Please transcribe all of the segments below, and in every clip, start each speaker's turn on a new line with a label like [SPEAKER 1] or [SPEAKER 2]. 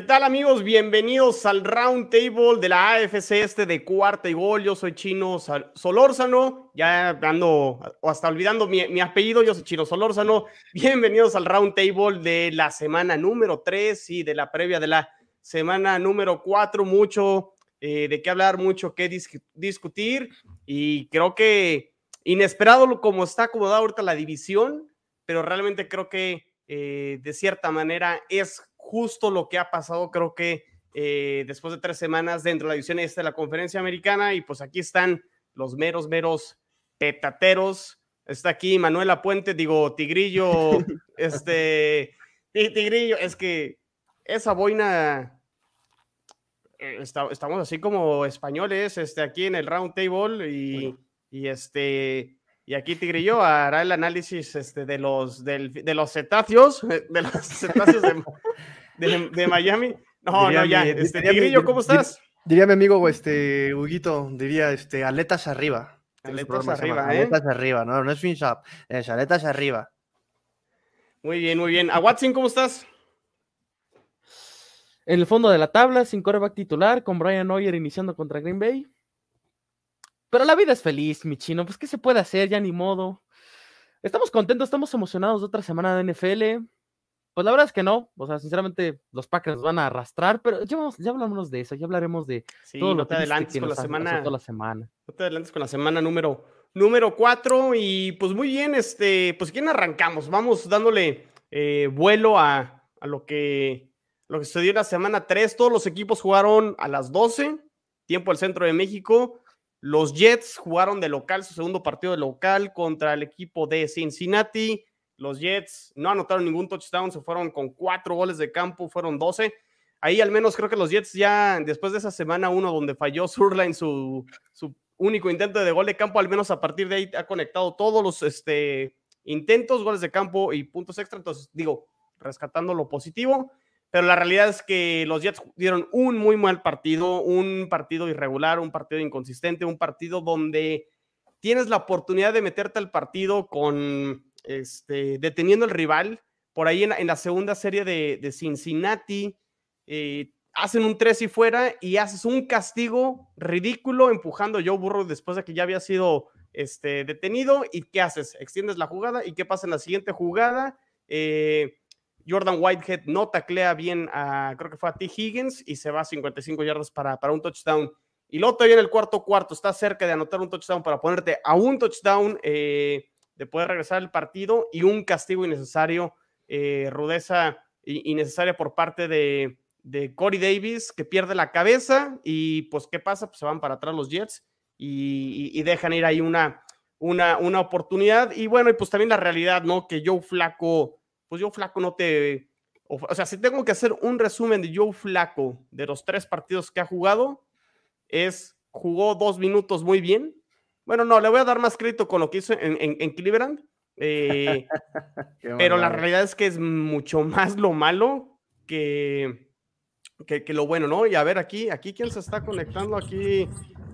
[SPEAKER 1] ¿Qué tal amigos? Bienvenidos al Round Table de la AFC este de cuarta y gol. Yo soy Chino Solórzano, ya ando o hasta olvidando mi, apellido, yo soy Chino Solórzano. Bienvenidos al Round Table de la semana número 3 y de la previa de la semana número 4. Mucho eh, de qué hablar, mucho que discutir y creo que inesperado como está acomodada ahorita la división, pero realmente creo que eh, de cierta manera es justo lo que ha pasado, creo que eh, después de tres semanas dentro de la división esta de la conferencia americana y pues aquí están los meros, meros petateros. Está aquí Manuela Puente, digo, Tigrillo, este, Tigrillo, es que esa boina, eh, estamos así como españoles, este, aquí en el round table y, y este, y aquí Tigrillo hará el análisis este, de, los, de los cetáceos, de los cetáceos de, Miami. No, no, ya. Este, Tigrillo, ¿cómo estás?
[SPEAKER 2] Diría mi amigo, este, Huguito, diría, este, aletas arriba.
[SPEAKER 1] Aletas arriba,
[SPEAKER 2] ¿eh? Aletas arriba, no, no es fin shop, es aletas arriba.
[SPEAKER 1] Muy bien, muy bien. A Watson, ¿cómo estás?
[SPEAKER 3] En el fondo de la tabla, sin coreback titular, con Brian Hoyer iniciando contra Green Bay. Pero la vida es feliz, mi chino. Pues, ¿qué se puede hacer? Ya ni modo. Estamos contentos, estamos emocionados de otra semana de NFL. Pues la verdad es que no. O sea, sinceramente, los Packers van a arrastrar, pero ya, vamos, ya hablamos de eso, ya hablaremos de
[SPEAKER 1] todo lo que adelantes con la semana. la semana. No te adelantes con la semana número número 4 y pues muy bien, este, pues quién arrancamos, vamos dándole eh, vuelo a, a, lo que lo que sucedió en la semana 3, todos los equipos jugaron a las 12, tiempo del centro de México, los Jets jugaron de local su segundo partido de local contra el equipo de Cincinnati. Los Jets no anotaron ningún touchdown, se fueron con cuatro goles de campo, fueron 12. Ahí al menos creo que los Jets ya después de esa semana uno donde falló Surline su, su único intento de gol de campo, al menos a partir de ahí ha conectado todos los este, intentos, goles de campo y puntos extra. Entonces digo, rescatando lo positivo pero la realidad es que los Jets dieron un muy mal partido, un partido irregular, un partido inconsistente, un partido donde tienes la oportunidad de meterte al partido con este, deteniendo el rival. Por ahí en, la segunda serie de, Cincinnati, eh, hacen un tres y fuera y haces un castigo ridículo empujando a Joe Burrow después de que ya había sido este, detenido. ¿Y qué haces? Extiendes la jugada y qué pasa en la siguiente jugada. Eh, Jordan Whitehead no taclea bien a, creo que fue a T. Higgins y se va a 55 yardas para, para un touchdown. Y luego todavía en el cuarto cuarto está cerca de anotar un touchdown para ponerte a un touchdown eh, de poder regresar al partido y un castigo innecesario, eh, rudeza innecesaria por parte de, de Corey Davis que pierde la cabeza y pues ¿qué pasa? Pues se van para atrás los Jets y, y dejan ir ahí una, una, una oportunidad. Y bueno, y pues también la realidad, ¿no? Que Joe Flaco pues yo Flaco no te... O sea, si tengo que hacer un resumen de Joe Flaco de los tres partidos que ha jugado, es jugó dos minutos muy bien. Bueno, no, le voy a dar más crédito con lo que hizo en, en, Cleveland. Eh, pero la realidad es que es mucho más lo malo que, que, lo bueno, ¿no? Y a ver, aquí, aquí, ¿quién se está conectando? Aquí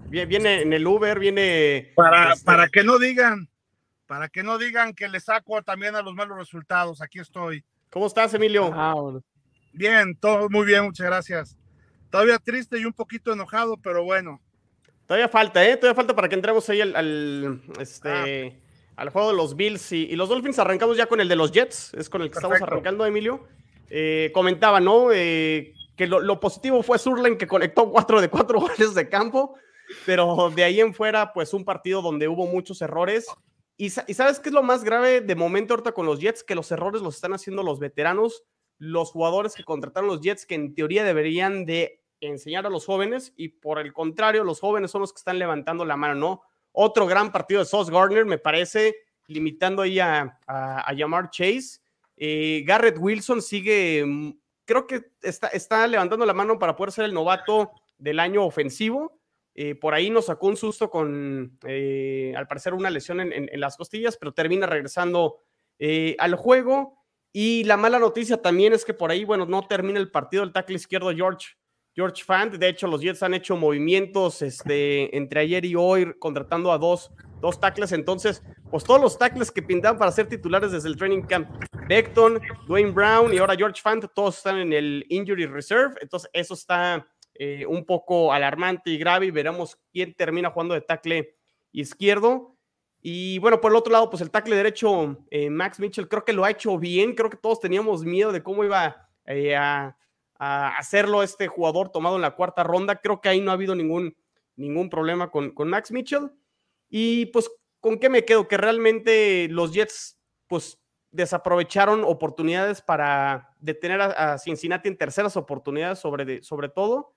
[SPEAKER 1] viene en el Uber, viene.
[SPEAKER 4] Para, este para que no digan, para que no digan que le saco también a los malos resultados. Aquí estoy.
[SPEAKER 1] ¿Cómo estás, Emilio?
[SPEAKER 4] Ah, bien, todo muy bien, muchas gracias. Todavía triste y un poquito enojado, pero bueno.
[SPEAKER 1] Todavía falta, ¿eh? Todavía falta para que entremos ahí al, este, ah. al juego de los Bills y, los Dolphins. Arrancamos ya con el de los Jets, es con el que estamos arrancando, Emilio. Eh, comentaba, ¿no? Eh, que lo, positivo fue Surlen, que conectó cuatro de cuatro goles de campo, pero de ahí en fuera, pues un partido donde hubo muchos errores y, sabes qué es lo más grave de momento ahorita con los Jets? Que los errores los están haciendo los veteranos, los jugadores que contrataron los Jets, que en teoría deberían de enseñar a los jóvenes y por el contrario, los jóvenes son los que están levantando la mano, ¿no? Otro gran partido de Sauce Gardner, me parece, limitando ahí a, a, llamar Chase. Eh, Garrett Wilson sigue, mm, creo que está, está levantando la mano para poder ser el novato del año ofensivo. Eh, por ahí nos sacó un susto con, eh, al parecer, una lesión en, las costillas, pero termina regresando eh, al juego. Y la mala noticia también es que por ahí, bueno, no termina el partido el tackle izquierdo George, George Fant. De hecho, los Jets han hecho movimientos este, entre ayer y hoy, contratando a dos, dos tackles. Entonces, pues todos los tackles que pintaban para ser titulares desde el training camp Beckton, Dwayne Brown y ahora George Fant, todos están en el Injury Reserve. Entonces, eso está eh, un poco alarmante y grave y veremos quién termina jugando de tackle izquierdo. Y bueno, por el otro lado, pues el tackle derecho, eh, Max Mitchell, creo que lo ha hecho bien. Creo que todos teníamos miedo de cómo iba eh, a, hacerlo este jugador tomado en la cuarta ronda. Creo que ahí no ha habido ningún, ningún problema con, con Max Mitchell. Y pues, ¿con qué me quedo? Que realmente los Jets, pues desaprovecharon oportunidades para detener a, Cincinnati en terceras oportunidades sobre, sobre todo.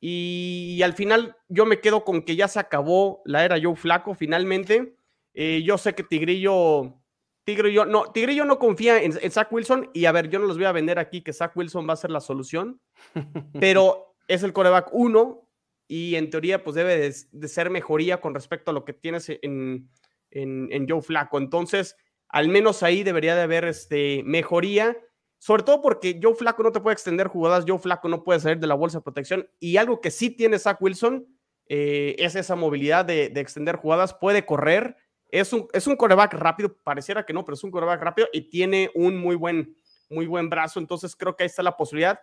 [SPEAKER 1] Y, al final yo me quedo con que ya se acabó la era Joe Flaco finalmente. Eh, yo sé que Tigrillo, Tigrillo no, Tigrillo no confía en, Zach Wilson y a ver, yo no los voy a vender aquí que Zach Wilson va a ser la solución, pero es el coreback uno y en teoría pues debe de, ser mejoría con respecto a lo que tienes en, en, en Joe Flaco. Entonces, al menos ahí debería de haber este, mejoría, sobre todo porque Joe Flaco no te puede extender jugadas, Joe Flaco no puede salir de la bolsa de protección y algo que sí tiene Zach Wilson eh, es esa movilidad de, extender jugadas, puede correr, es un, es un coreback rápido, pareciera que no, pero es un coreback rápido y tiene un muy buen, muy buen brazo, entonces creo que ahí está la posibilidad.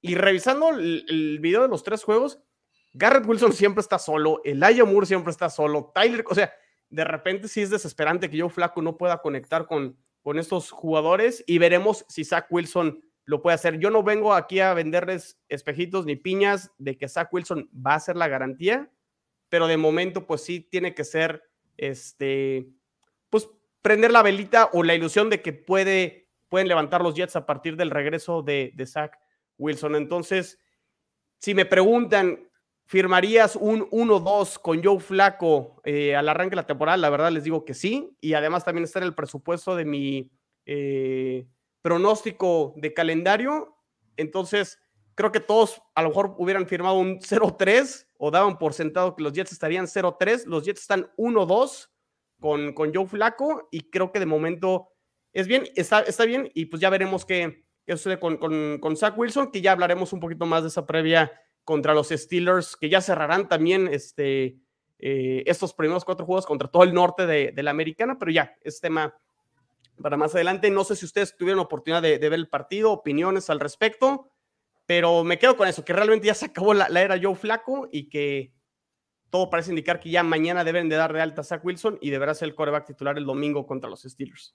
[SPEAKER 1] Y revisando el, video de los tres juegos, Garrett Wilson siempre está solo, Elijah Moore siempre está solo, Tyler, o sea, de repente sí es desesperante que Joe Flaco no pueda conectar con, con estos jugadores y veremos si Zach Wilson lo puede hacer. Yo no vengo aquí a venderles espejitos ni piñas de que Zach Wilson va a ser la garantía, pero de momento pues sí tiene que ser, este, pues prender la velita o la ilusión de que puede, pueden levantar los Jets a partir del regreso de, de Zach Wilson. Entonces, si me preguntan ¿Firmarías un 1-2 con Joe Flaco eh, al arranque de la temporada? La verdad les digo que sí. Y además también está en el presupuesto de mi eh, pronóstico de calendario. Entonces, creo que todos a lo mejor hubieran firmado un 0-3 o daban por sentado que los Jets estarían 0-3. Los Jets están 1-2 con, con Joe Flaco y creo que de momento es bien, está, está bien y pues ya veremos qué, sucede con, con, Zach Wilson, que ya hablaremos un poquito más de esa previa contra los Steelers, que ya cerrarán también este, eh, estos primeros cuatro juegos contra todo el norte de, la americana, pero ya, es tema para más adelante. No sé si ustedes tuvieron oportunidad de, ver el partido, opiniones al respecto, pero me quedo con eso, que realmente ya se acabó la, era Joe Flaco y que todo parece indicar que ya mañana deben de dar de alta a Zach Wilson y deberá ser el coreback titular el domingo contra los Steelers.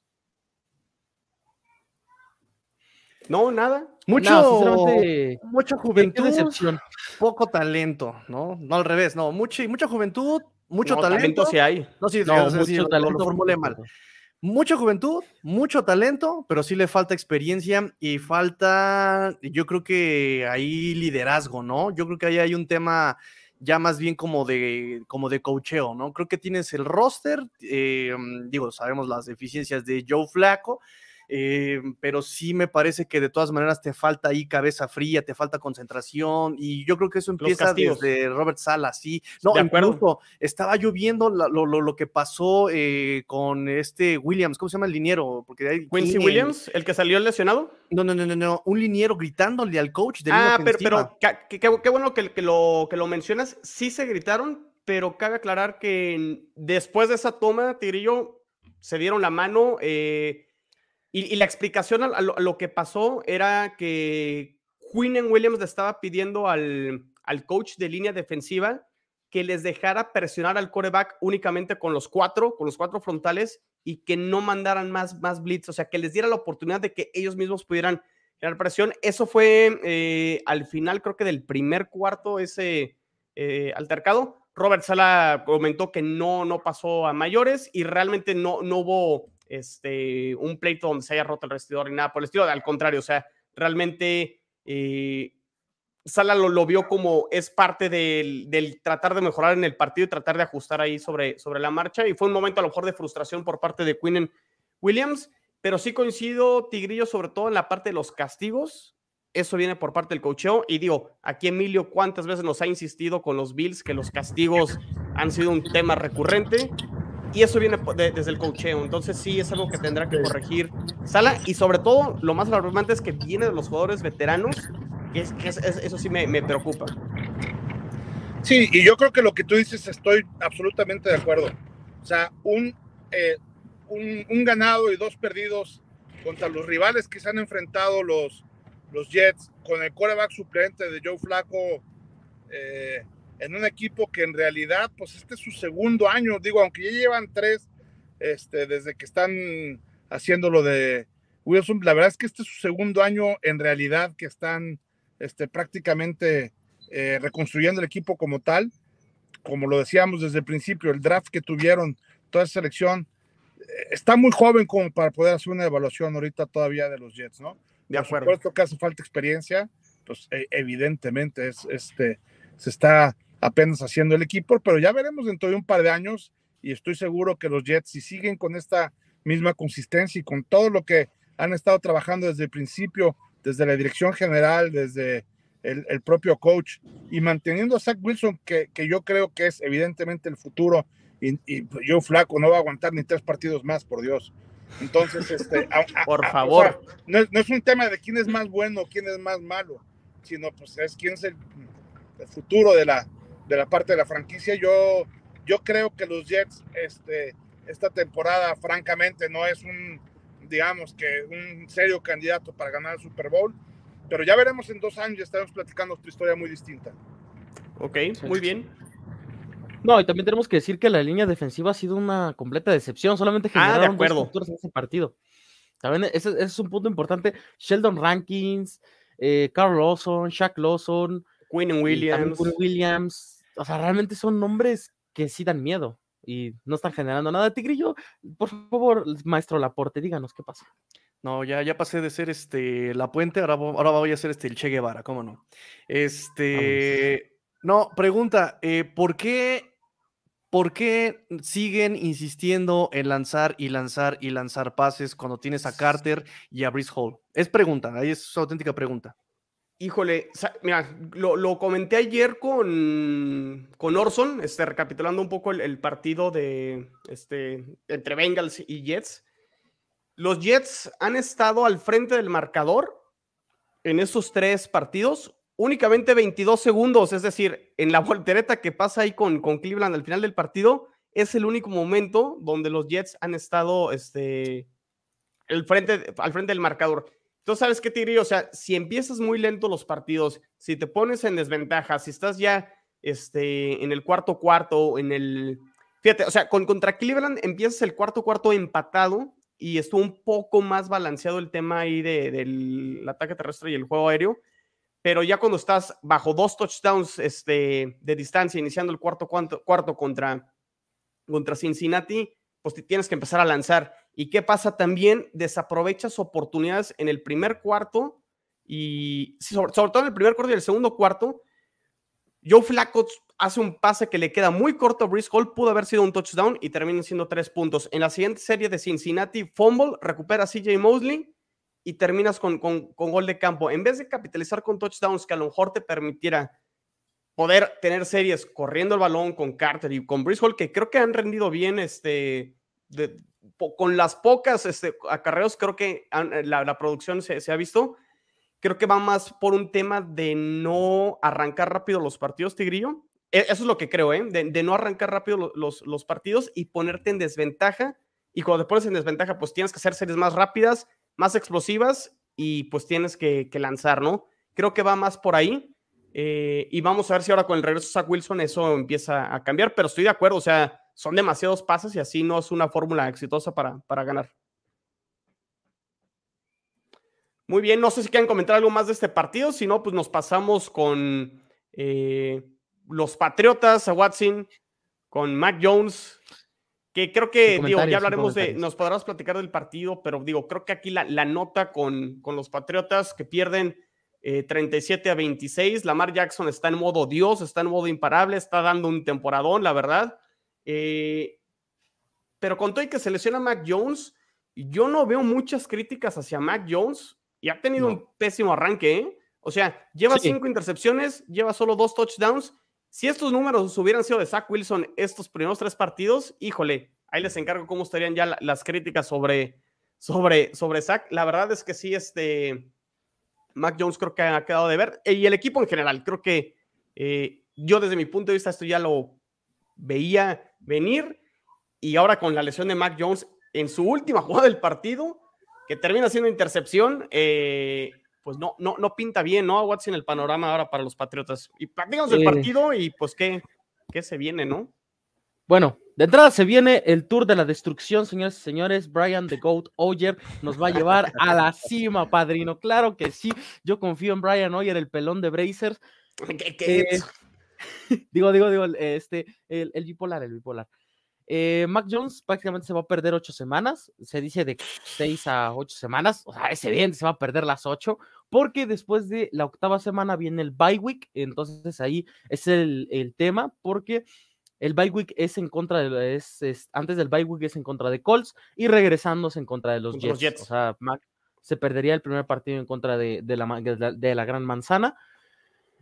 [SPEAKER 1] No, nada.
[SPEAKER 2] Mucho, mucha juventud, decepción. poco talento, ¿no? No al revés, no, mucha, mucha juventud, mucho talento.
[SPEAKER 1] sí hay.
[SPEAKER 2] No, sí, no, mucho talento, lo, formulé mal. Mucha juventud, mucho talento, pero sí le falta experiencia y falta, yo creo que hay liderazgo, ¿no? Yo creo que ahí hay un tema ya más bien como de, como de cocheo, ¿no? Creo que tienes el roster, eh, digo, sabemos las deficiencias de Joe Flaco, eh, pero sí me parece que de todas maneras te falta ahí cabeza fría, te falta concentración, y yo creo que eso empieza desde Robert Sala, sí. No, de acuerdo. estaba lloviendo lo, lo, lo, que pasó eh, con este Williams, ¿cómo se llama el liniero?
[SPEAKER 1] Porque hay, Quincy Williams, el que salió lesionado.
[SPEAKER 2] No, no, no, no, no, un liniero gritándole al coach
[SPEAKER 1] de Ah, pero, pero qué bueno que, que, lo, que lo mencionas, sí se gritaron, pero cabe aclarar que después de esa toma, Tigrillo se dieron la mano. Eh, y, la explicación a, lo, que pasó era que Quinn Williams le estaba pidiendo al, al coach de línea defensiva que les dejara presionar al coreback únicamente con los cuatro, con los cuatro frontales y que no mandaran más, más blitz, o sea, que les diera la oportunidad de que ellos mismos pudieran generar presión. Eso fue eh, al final, creo que del primer cuarto, ese eh, altercado. Robert Sala comentó que no, no pasó a mayores y realmente no, no hubo este, un pleito donde se haya roto el restidor ni nada por el estilo. Al contrario, o sea, realmente eh, Sala lo, vio como es parte del, tratar de mejorar en el partido y tratar de ajustar ahí sobre, sobre la marcha. Y fue un momento a lo mejor de frustración por parte de Quinn Williams, pero sí coincido, Tigrillo, sobre todo en la parte de los castigos. Eso viene por parte del cocheo. Y digo, aquí Emilio, ¿cuántas veces nos ha insistido con los Bills que los castigos han sido un tema recurrente? Y eso viene desde el cocheo. Entonces sí es algo que tendrá que corregir Sala y sobre todo lo más alarmante es que viene de los jugadores veteranos, que, eso sí me, preocupa.
[SPEAKER 4] Sí, y yo creo que lo que tú dices estoy absolutamente de acuerdo. O sea, un, eh, un, ganado y dos perdidos contra los rivales que se han enfrentado los, los Jets, con el coreback suplente de Joe Flaco, eh, en un equipo que en realidad, pues este es su segundo año, digo, aunque ya llevan tres este, desde que están haciendo lo de Wilson, la verdad es que este es su segundo año en realidad que están este, prácticamente eh, reconstruyendo el equipo como tal. Como lo decíamos desde el principio, el draft que tuvieron, toda esa selección, eh, está muy joven como para poder hacer una evaluación ahorita todavía de los Jets, ¿no? De acuerdo. Por supuesto que hace falta experiencia, pues e, evidentemente es, este, se está apenas haciendo el equipo, pero ya veremos dentro de un par de años y estoy seguro que los Jets, si siguen con esta misma consistencia y con todo lo que han estado trabajando desde el principio, desde la dirección general, desde el, propio coach y manteniendo a Zach Wilson, que, que, yo creo que es evidentemente el futuro, y, yo flaco, no va a aguantar ni tres partidos más, por Dios. Entonces, este,
[SPEAKER 1] por favor.
[SPEAKER 4] no, es, un tema de quién es más bueno, quién es más malo, sino pues es quién es el, el futuro de la, de la parte de la franquicia. Yo, yo creo que los Jets, este, esta temporada, francamente, no es un, digamos que un serio candidato para ganar el Super Bowl, pero ya veremos en dos años, ya estaremos platicando otra historia muy distinta.
[SPEAKER 1] Ok, muy bien.
[SPEAKER 3] No, y también tenemos que decir que la línea defensiva ha sido una completa decepción, solamente
[SPEAKER 1] ah, generaron ah,
[SPEAKER 3] dos en ese partido. También ese, es un punto importante. Sheldon Rankins, eh, Carl Lawson, Shaq Lawson,
[SPEAKER 1] Quinn Williams.
[SPEAKER 3] Williams. O sea, realmente son nombres que sí dan miedo y no están generando nada. Tigrillo, por favor, maestro Laporte, díganos qué pasa.
[SPEAKER 2] No, ya, ya pasé de ser este la puente, ahora, ahora voy a ser este el Che Guevara, ¿cómo no? Este. No, pregunta, eh, ¿por qué ¿Por qué siguen insistiendo en lanzar y lanzar y lanzar pases cuando tienes a Carter y a Brice Hall? Es pregunta, ahí es su auténtica pregunta.
[SPEAKER 1] Híjole, mira, lo, comenté ayer con, con Orson, este, recapitulando un poco el, partido de, este, entre Bengals y Jets. Los Jets han estado al frente del marcador en esos tres partidos únicamente 22 segundos, es decir, en la voltereta que pasa ahí con, con Cleveland al final del partido, es el único momento donde los Jets han estado este, el frente, al frente del marcador. Entonces, ¿sabes qué, Tigre? O sea, si empiezas muy lento los partidos, si te pones en desventaja, si estás ya este, en el cuarto cuarto, en el... Fíjate, o sea, con, contra Cleveland empiezas el cuarto cuarto empatado y estuvo un poco más balanceado el tema ahí de, del ataque terrestre y el juego aéreo, pero ya cuando estás bajo dos touchdowns este, de distancia, iniciando el cuarto, cuarto, cuarto contra, contra Cincinnati, pues te tienes que empezar a lanzar. ¿Y qué pasa también? Desaprovechas oportunidades en el primer cuarto y sobre, todo en el primer cuarto y el segundo cuarto. Joe Flacco hace un pase que le queda muy corto a Brice Hall, pudo haber sido un touchdown y termina siendo tres puntos. En la siguiente serie de Cincinnati, fumble, recupera a CJ Mosley y terminas con, con, con gol de campo. En vez de capitalizar con touchdowns que a lo mejor te permitiera poder tener series corriendo el balón con Carter y con Brice Hall, que creo que han rendido bien este, de, con las pocas este, acarreos, creo que eh, la, producción se, ha visto. Creo que va más por un tema de no arrancar rápido los partidos, Tigrillo. E, eso es lo que creo, ¿eh? De, no arrancar rápido los, partidos y ponerte en desventaja. Y cuando te pones en desventaja, pues tienes que hacer series más rápidas, más explosivas y pues tienes que, lanzar, ¿no? Creo que va más por ahí. Eh, y vamos a ver si ahora con el regreso de Wilson eso empieza a cambiar, pero estoy de acuerdo, o sea, son demasiados pases y así no es una fórmula exitosa para, para ganar. Muy bien, no sé si quieren comentar algo más de este partido, si no, pues nos pasamos con eh, los Patriotas, a Watson, con Mac Jones, que creo que, digo, ya hablaremos de, nos podrás platicar del partido, pero digo, creo que aquí la, nota con, con, los Patriotas que pierden 37 eh, a 26, Lamar Jackson está en modo Dios, está en modo imparable, está dando un temporadón, la verdad. Eh, pero con todo y que se lesiona Mac Jones, yo no veo muchas críticas hacia Mac Jones y ha tenido un pésimo arranque. ¿eh? O sea, lleva cinco intercepciones, lleva solo dos touchdowns. Si estos números hubieran sido de Zach Wilson estos primeros tres partidos, híjole, ahí les encargo cómo estarían ya las críticas sobre, sobre, sobre Zach. La verdad es que sí, este Mac Jones creo que ha quedado de ver. Y el equipo en general, creo que eh, yo desde mi punto de vista esto ya lo veía venir y ahora con la lesión de Mac Jones en su última jugada del partido, que termina siendo intercepción, eh, pues no, no, no pinta bien, ¿no? Watson el panorama ahora para los Patriotas. Y platicamos del partido y pues qué, qué se viene, ¿no?
[SPEAKER 3] Bueno, de entrada se viene el tour de la destrucción, señores y señores. Brian the Goat Oyer nos va a llevar a la cima, padrino. Claro que sí. Yo confío en Brian Oyer, el pelón de Brazers. ¿Qué, eh, digo, digo, digo, este, el, el bipolar, el bipolar. Eh, Mac Jones prácticamente se va a perder ocho semanas, se dice de seis a ocho semanas, o sea, es evidente, se va a perder las ocho, porque después de la octava semana viene el bye week, entonces ahí es el, el tema, porque el bye week es en contra de, es, antes del bye week es en contra de Colts y regresándose en contra de los Jets. O sea, Mac se perdería el primer partido en contra de, de, la, de, la, gran manzana.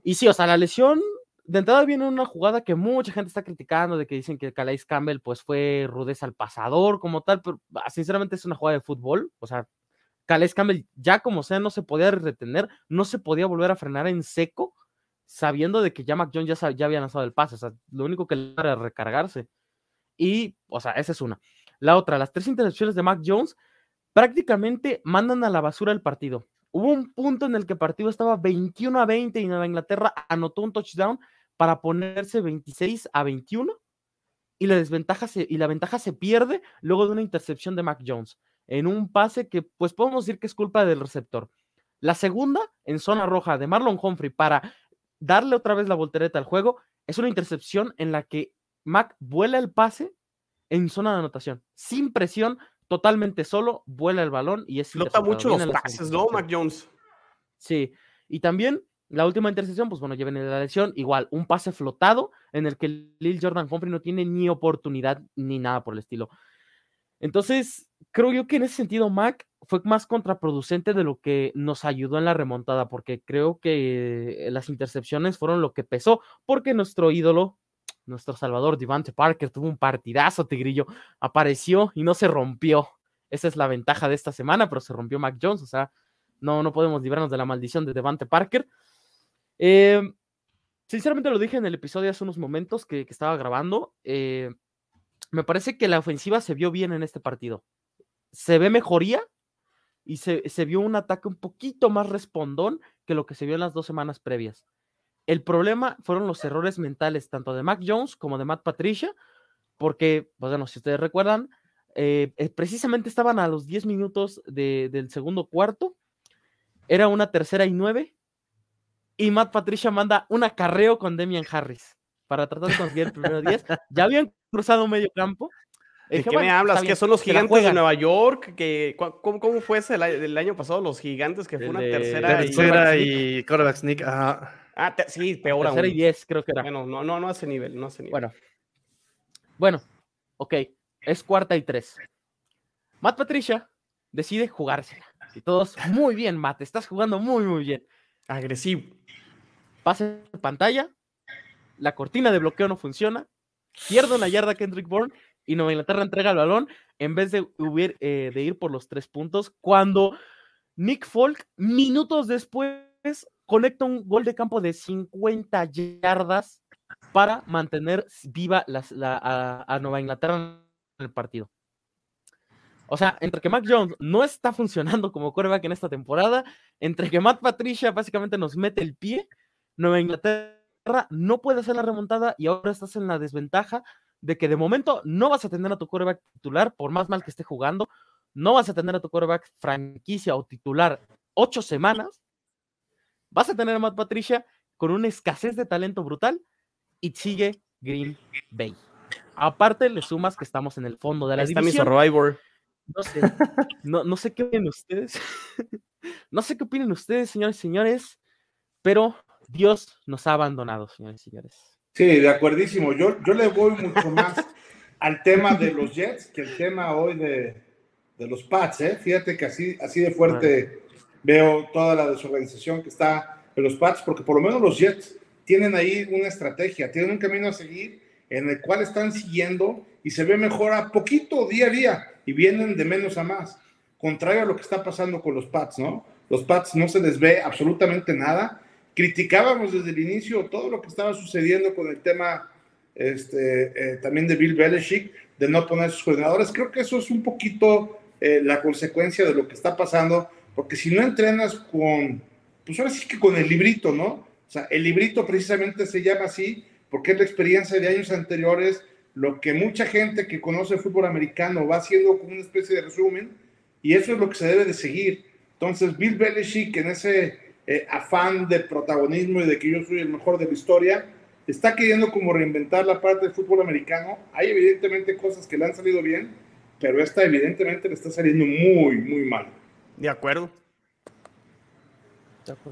[SPEAKER 3] Y sí, o sea, la lesión de entrada viene una jugada que mucha gente está criticando, de que dicen que Calais Campbell pues fue rudeza al pasador como tal, pero ah, sinceramente es una jugada de fútbol, o sea, Calais Campbell ya como sea no se podía retener, no se podía volver a frenar en seco, sabiendo de que ya Mac Jones ya, ya había lanzado el pase. O sea, lo único que le era recargarse. Y, o sea, esa es una. La otra, las tres intercepciones de Mac Jones prácticamente mandan a la basura el partido. Hubo un punto en el que el partido estaba 21 a 20 y Nueva Inglaterra anotó un touchdown para ponerse 26 a 21 y la desventaja se, y la ventaja se pierde luego de una intercepción de Mac Jones en un pase que pues podemos decir que es culpa del receptor. La segunda en zona roja de Marlon Humphrey para darle otra vez la voltereta al juego, es una intercepción en la que Mac vuela el pase en zona de anotación, sin presión, totalmente solo, vuela el balón y es...
[SPEAKER 1] Nota mucho los pases, ¿no, Mac Jones?
[SPEAKER 3] Sí, y también la última intercepción, pues bueno, lleven la lesión, igual, un pase flotado en el que Lil Jordan Humphrey no tiene ni oportunidad ni nada por el estilo. Entonces, creo yo que en ese sentido Mac fue más contraproducente de lo que nos ayudó en la remontada, porque creo que las intercepciones fueron lo que pesó, porque nuestro ídolo, nuestro salvador Devante Parker, tuvo un partidazo, Tigrillo, apareció y no se rompió. Esa es la ventaja de esta semana, pero se rompió Mac Jones, o sea, no, no podemos librarnos de la maldición de Devante Parker. Eh, sinceramente lo dije en el episodio hace unos momentos que, estaba grabando. Eh, me parece que la ofensiva se vio bien en este partido. Se ve mejoría y se, vio un ataque un poquito más respondón que lo que se vio en las dos semanas previas. El problema fueron los errores mentales tanto de Mac Jones como de Matt Patricia, porque, pues bueno, si ustedes recuerdan, eh, eh, precisamente estaban a los 10 minutos del segundo cuarto, era una tercera y nueve, y Matt Patricia manda un acarreo con Demian Harris para tratar de conseguir el primero 10. Ya habían cruzado medio campo
[SPEAKER 1] ¿De qué me hablas? ¿Que son los gigantes de Nueva York? Que, ¿cómo, ¿Cómo fue ese el, año pasado? Los gigantes, que fue una tercera.
[SPEAKER 2] Tercera y, quarterback sneak.
[SPEAKER 1] Ah, sí, peor
[SPEAKER 3] tercera y diez, creo que era.
[SPEAKER 1] Bueno, no, no, no a ese nivel, no a ese nivel.
[SPEAKER 3] Bueno, bueno, ok, es cuarta y tres. Matt Patricia decide jugársela. Y todos, muy bien, Matt, estás jugando muy, muy bien.
[SPEAKER 1] Agresivo.
[SPEAKER 3] Pase pantalla, la cortina de bloqueo no funciona, pierde una yarda Kendrick Bourne y Nueva Inglaterra entrega el balón en vez de, eh, de ir por los tres puntos, cuando Nick Folk, minutos después, conecta un gol de campo de 50 yardas para mantener viva a, Nueva Inglaterra en el partido. O sea, entre que Mac Jones no está funcionando como quarterback en esta temporada, entre que Matt Patricia básicamente nos mete el pie, Nueva Inglaterra no puede hacer la remontada y ahora estás en la desventaja de que de momento no vas a tener a tu quarterback titular, por más mal que esté jugando, no vas a tener a tu quarterback franquicia o titular ocho semanas, vas a tener a Matt Patricia con una escasez de talento brutal y sigue Green Bay. Aparte, le sumas que estamos en el fondo de la Está división.
[SPEAKER 1] Survivor.
[SPEAKER 3] No sé, no, sé qué opinan ustedes. no sé qué opinan ustedes, señores y señores, pero Dios nos ha abandonado, señores y señores.
[SPEAKER 4] Sí, de acuerdísimo. Yo, yo le voy mucho más al tema de los Jets que el tema hoy de, los Pats. ¿eh? Fíjate que así, así de fuerte veo toda la desorganización que está en los Pats, porque por lo menos los Jets tienen ahí una estrategia, tienen un camino a seguir en el cual están siguiendo y se ve mejor a poquito día a día y vienen de menos a más. Contrario a lo que está pasando con los Pats, ¿no? Los Pats no se les ve absolutamente nada criticábamos desde el inicio todo lo que estaba sucediendo con el tema este, eh, también de Bill Belichick, de no poner sus coordinadores. Creo que eso es un poquito eh, la consecuencia de lo que está pasando, porque si no entrenas con, pues ahora sí que con el librito, ¿no? O sea, el librito precisamente se llama así porque es la experiencia de años anteriores, lo que mucha gente que conoce el fútbol americano va haciendo como una especie de resumen, y eso es lo que se debe de seguir. Entonces, Bill Belichick, en ese eh, afán de protagonismo y de que yo soy el mejor de la historia, está queriendo como reinventar la parte del fútbol americano. Hay evidentemente cosas que le han salido bien, pero esta evidentemente le está saliendo muy, muy mal.
[SPEAKER 1] De acuerdo.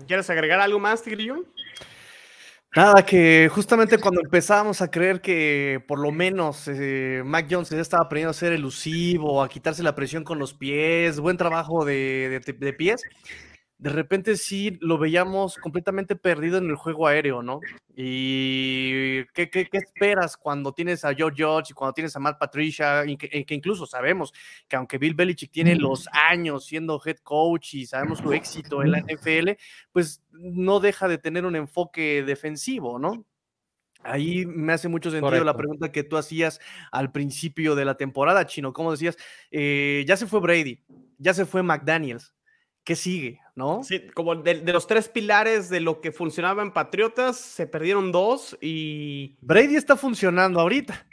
[SPEAKER 1] ¿Quieres agregar algo más, Tigrillo?
[SPEAKER 2] Nada, que justamente cuando empezábamos a creer que por lo menos eh, Mac Jones ya estaba aprendiendo a ser elusivo, a quitarse la presión con los pies, buen trabajo de, de pies, de repente sí lo veíamos completamente perdido en el juego aéreo, ¿no? ¿Y qué, qué, esperas cuando tienes a Joe Judge y cuando tienes a Matt Patricia? Y que, incluso sabemos que aunque Bill Belichick tiene los años siendo head coach y sabemos su éxito en la NFL, pues no deja de tener un enfoque defensivo, ¿no? Ahí me hace mucho sentido la pregunta que tú hacías al principio de la temporada, Chino. ¿Cómo decías? Eh, ya se fue Brady, ya se fue McDaniels ¿qué sigue? ¿No?
[SPEAKER 1] Sí, como de, los tres pilares de lo que funcionaba en Patriotas, se perdieron dos y.
[SPEAKER 2] Brady está funcionando ahorita.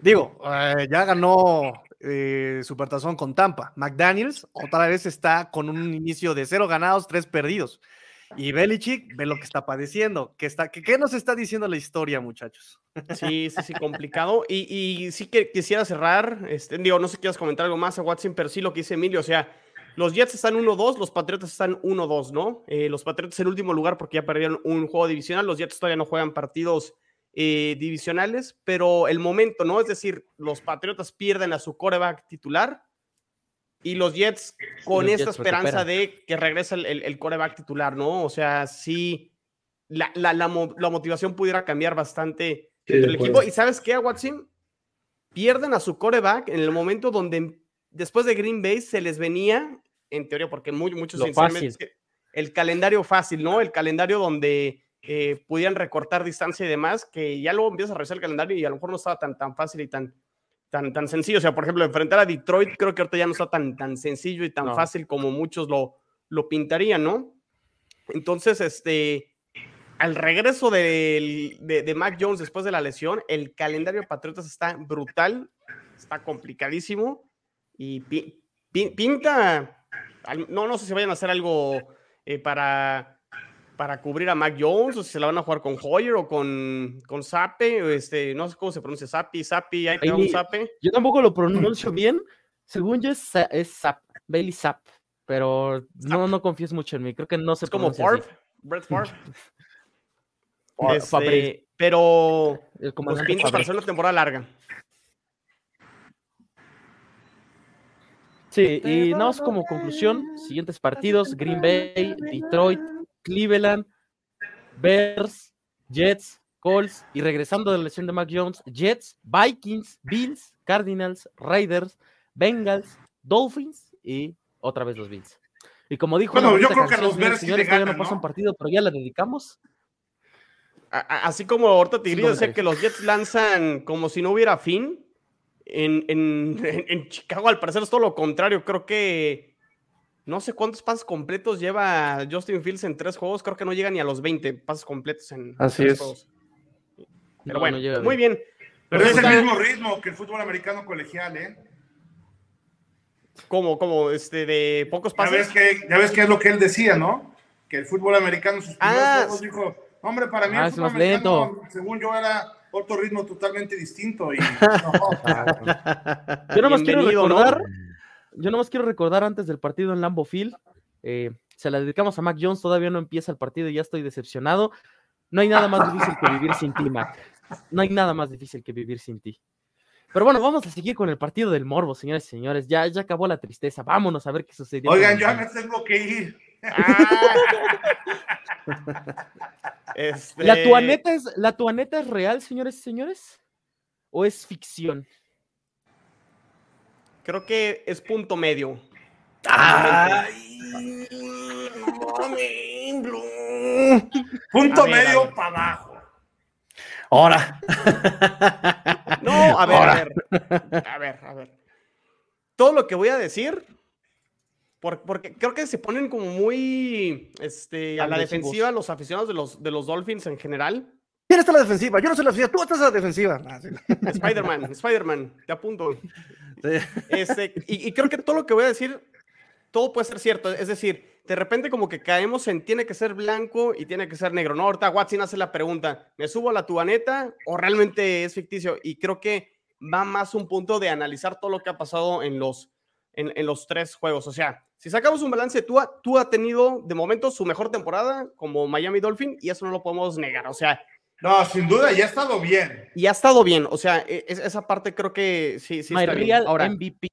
[SPEAKER 2] Digo, eh, ya ganó eh, Supertazón con Tampa. McDaniels otra vez está con un inicio de cero ganados, tres perdidos. Y Belichick ve lo que está padeciendo. ¿Qué, está, qué, nos está diciendo la historia, muchachos?
[SPEAKER 1] Sí, sí, sí, complicado. Y, y sí que quisiera cerrar. Este, digo, no sé si quieres comentar algo más a Watson, pero sí lo que dice Emilio. O sea, los Jets están 1-2, los Patriotas están 1-2, ¿no? Eh, los Patriotas en último lugar porque ya perdieron un juego divisional, los Jets todavía no juegan partidos eh, divisionales, pero el momento, ¿no? Es decir, los Patriotas pierden a su coreback titular y los Jets con esta esperanza de que regrese el, coreback titular, ¿no? O sea, sí, la, la, motivación pudiera cambiar bastante el equipo. ¿Y sabes qué, Watson? Pierden a su coreback en el momento donde después de Green Bay se les venía, en teoría, porque muy, muchos el calendario fácil, ¿no? El calendario donde eh, pudieran recortar distancia y demás, que ya luego empieza a revisar el calendario y a lo mejor no estaba tan, tan fácil y tan, tan, tan sencillo. O sea, por ejemplo, enfrentar a Detroit creo que ahorita ya no está tan, tan sencillo y tan fácil como muchos lo, lo pintarían, ¿no? Entonces, este, al regreso de, de, Mac Jones después de la lesión, el calendario de Patriotas está brutal, está complicadísimo y pinta, no, no sé si vayan a hacer algo eh, para, para cubrir a Mac Jones o si se la van a jugar con Hoyer o con, con este, no sé cómo se pronuncia, Sapi, Sapi, ahí un Sape.
[SPEAKER 3] Yo tampoco lo pronuncio bien, según yo es, es Sap, Bailey Sap, pero no, no confíes mucho en mí, creo que no se
[SPEAKER 1] es como Favre, Brett Favre. este, pero pues, pinta para hacer una temporada larga.
[SPEAKER 3] Sí, y nada más como conclusión, siguientes partidos, Green Bay, Detroit, Cleveland, Bears, Jets, Colts, y regresando de la lesión de Mac Jones, Jets, Vikings, Bills, Cardinals, Raiders, Bengals, Dolphins y otra vez los Bills. Y como dijo,
[SPEAKER 4] bueno, yo creo que los Bears
[SPEAKER 3] señores, todavía no pasan partido, pero ya la dedicamos.
[SPEAKER 1] Así como ahorita Tigrillo decía que los Jets lanzan como si no hubiera fin, en, en, Chicago, al parecer, es todo lo contrario. Creo que no sé cuántos pasos completos lleva Justin Fields en tres juegos. Creo que no llega ni a los 20 pasos completos en
[SPEAKER 2] Así
[SPEAKER 1] tres
[SPEAKER 2] juegos.
[SPEAKER 1] Pero bueno, muy bien.
[SPEAKER 4] Pero es el mismo ritmo que el fútbol americano colegial, ¿eh?
[SPEAKER 1] Como, como, este, de pocos pasos.
[SPEAKER 4] Ya ves, que, ya ves que es lo que él decía, ¿no? Que el fútbol americano, sus primeros ah, juegos, dijo, hombre, para mí
[SPEAKER 3] ah,
[SPEAKER 4] el fútbol
[SPEAKER 3] americano,
[SPEAKER 4] según yo, era otro ritmo totalmente distinto. Y,
[SPEAKER 3] yo nomás quiero recordar, yo nomás quiero recordar antes del partido en Lambo Field, eh, se la dedicamos a Mac Jones, todavía no empieza el partido y ya estoy decepcionado. No hay nada más difícil que vivir sin ti, Mac. No hay nada más difícil que vivir sin ti. Pero bueno, vamos a seguir con el partido del morbo, señores y señores. Ya, ya acabó la tristeza. Vámonos a ver qué sucedió.
[SPEAKER 4] Oigan, ya me tengo que ir.
[SPEAKER 3] Este ¿La, tuaneta es, ¿La tuaneta es real, señores y señores? ¿O es ficción?
[SPEAKER 1] Creo que es punto medio.
[SPEAKER 4] punto medio para abajo.
[SPEAKER 2] Ahora.
[SPEAKER 1] No, a ver, a ver. A ver, a ver. todo lo que voy a decir, porque creo que se ponen como muy este, a la defensiva los aficionados de los, de los Dolphins en general.
[SPEAKER 2] ¿Quién está en la defensiva? Yo no soy la defensiva, tú estás en la defensiva.
[SPEAKER 1] Ah, Spider-Man, Spider-Man, te apunto. Este, y, y, creo que todo lo que voy a decir, todo puede ser cierto. Es decir, de repente como que caemos en tiene que ser blanco y tiene que ser negro. No, ahorita Watson hace la pregunta, ¿me subo a la tubaneta o realmente es ficticio? Y creo que va más un punto de analizar todo lo que ha pasado en los, en, en los tres juegos. O sea, si sacamos un balance, tú, tú ha tenido de momento su mejor temporada como Miami Dolphin y eso no lo podemos negar. O sea,
[SPEAKER 4] no, sin duda, ya ha estado bien.
[SPEAKER 1] Y ha estado bien, o sea, e, esa parte creo que sí, sí está bien.
[SPEAKER 3] Ahora, MVP.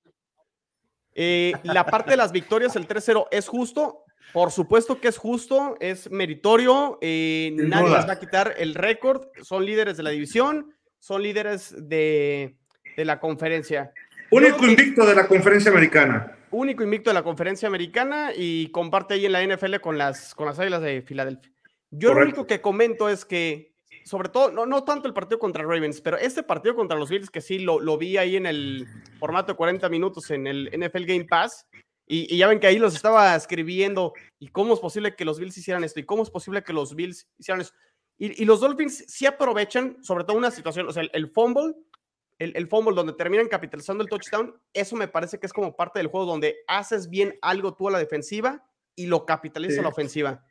[SPEAKER 1] Eh, la parte de las victorias, el 3-0, ¿es justo? Por supuesto que es justo, es meritorio, eh, nadie les va a quitar el récord, son líderes de la división, son líderes de, de la conferencia.
[SPEAKER 4] Único invicto de la conferencia americana.
[SPEAKER 1] Único invicto de la conferencia americana y comparte ahí en la NFL con las, con las Águilas de Filadelfia. Yo lo único que comento es que sobre todo, no, no tanto el partido contra Ravens, pero este partido contra los Bills, que sí lo, lo vi ahí en el formato de 40 minutos en el NFL Game Pass, y, y, ya ven que ahí los estaba escribiendo, y cómo es posible que los Bills hicieran esto, y cómo es posible que los Bills hicieran esto. Y, y los Dolphins sí aprovechan, sobre todo una situación, o sea, el, el fumble, el, el, fumble donde terminan capitalizando el touchdown, eso me parece que es como parte del juego donde haces bien algo tú a la defensiva y lo capitalizas sí. la ofensiva.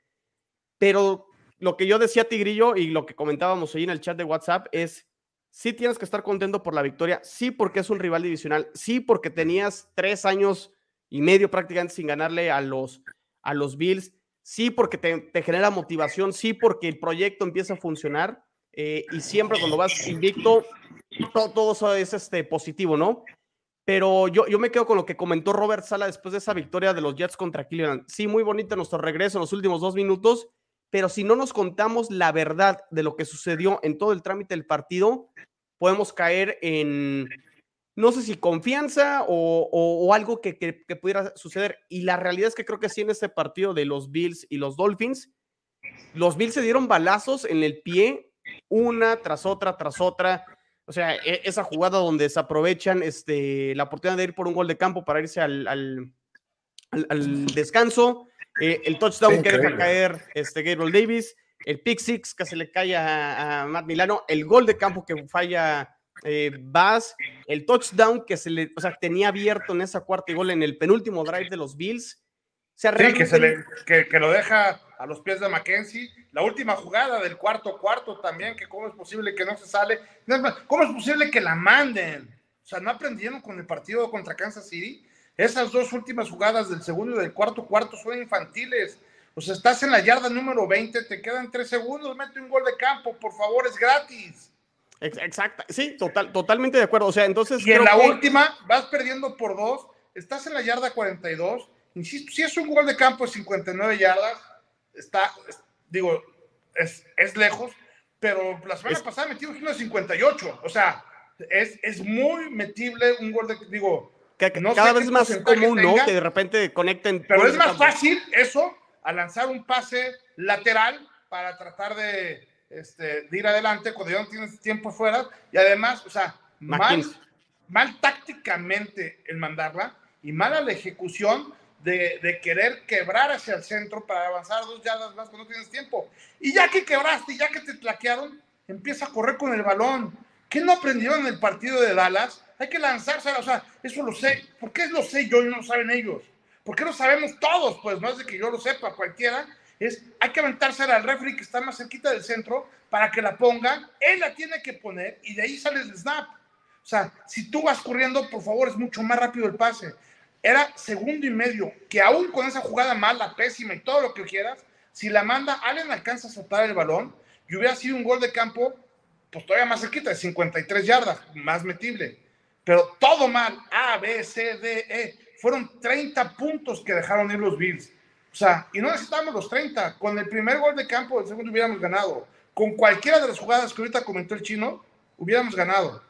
[SPEAKER 1] Pero lo que yo decía Tigrillo y lo que comentábamos ahí en el chat de WhatsApp es, sí tienes que estar contento por la victoria, sí porque es un rival divisional, sí porque tenías tres años y medio prácticamente sin ganarle a los, a los Bills, sí porque te, te genera motivación, sí porque el proyecto empieza a funcionar eh, y siempre cuando vas invicto, todo, todo, es este, positivo, ¿no? Pero yo, yo me quedo con lo que comentó Robert Sala después de esa victoria de los Jets contra Cleveland. Sí, muy bonito nuestro regreso en los últimos dos minutos pero si no nos contamos la verdad de lo que sucedió en todo el trámite del partido, podemos caer en, no sé si confianza o, o, o algo que, que, que, pudiera suceder. Y la realidad es que creo que sí en este partido de los Bills y los Dolphins, los Bills se dieron balazos en el pie una tras otra, tras otra. O sea, e, esa jugada donde se aprovechan este, la oportunidad de ir por un gol de campo para irse al, al, al, al descanso eh, el touchdown que deja caer este Gabriel Davis, el pick six que se le cae a, a Matt Milano, el gol de campo que falla eh, Bass, el touchdown que se le, o sea, tenía abierto en esa cuarta gol en el penúltimo drive de los Bills.
[SPEAKER 4] O sea, sí, que, se le, que, que, lo deja a los pies de Mackenzie. La última jugada del cuarto cuarto también, que cómo es posible que no se sale. ¿Cómo es posible que la manden? O sea, ¿no aprendieron con el partido contra Kansas City? Esas dos últimas jugadas del segundo y del cuarto cuarto son infantiles. O sea, estás en la yarda número 20, te quedan tres segundos, mete un gol de campo, por favor, es gratis.
[SPEAKER 1] Exacto, sí, total, totalmente de acuerdo. O sea, entonces.
[SPEAKER 4] Y en la que... última, vas perdiendo por dos, estás en la yarda 42. Insisto, si es un gol de campo de 59 yardas, está, digo, es, es lejos, pero la semana es... pasada metió uno de 58. O sea, es, es muy metible un gol de, digo,
[SPEAKER 1] que, que no cada vez más común, ¿no? Que de repente conecten.
[SPEAKER 4] Pero es más fácil eso a lanzar un pase lateral para tratar de, este, de, ir adelante cuando ya no tienes tiempo fuera. Y además, o sea, mal, mal, tácticamente el mandarla y mala la ejecución de, de, querer quebrar hacia el centro para avanzar dos yardas más cuando tienes tiempo. Y ya que quebraste, ya que te plaquearon, empieza a correr con el balón. ¿Qué no aprendieron en el partido de Dallas? hay que lanzarse, o sea, eso lo sé. ¿Por qué lo sé yo y no lo saben ellos? ¿Por qué lo sabemos todos? Pues no es de que yo lo sepa, cualquiera. Es, hay que aventarse al referee que está más cerquita del centro para que la ponga. Él la tiene que poner y de ahí sale el snap. O sea, si tú vas corriendo, por favor, es mucho más rápido el pase. Era segundo y medio, que aún con esa jugada mala, pésima y todo lo que quieras, si la manda, Allen alcanza a soltar el balón y hubiera sido un gol de campo, pues todavía más cerquita, de 53 yardas, más metible pero todo mal, A, B, C, D, E. Fueron 30 puntos que dejaron ir los Bills. O sea, y no necesitamos los 30. Con el primer gol de campo del segundo hubiéramos ganado. Con cualquiera de las jugadas que ahorita comentó el chino, hubiéramos ganado.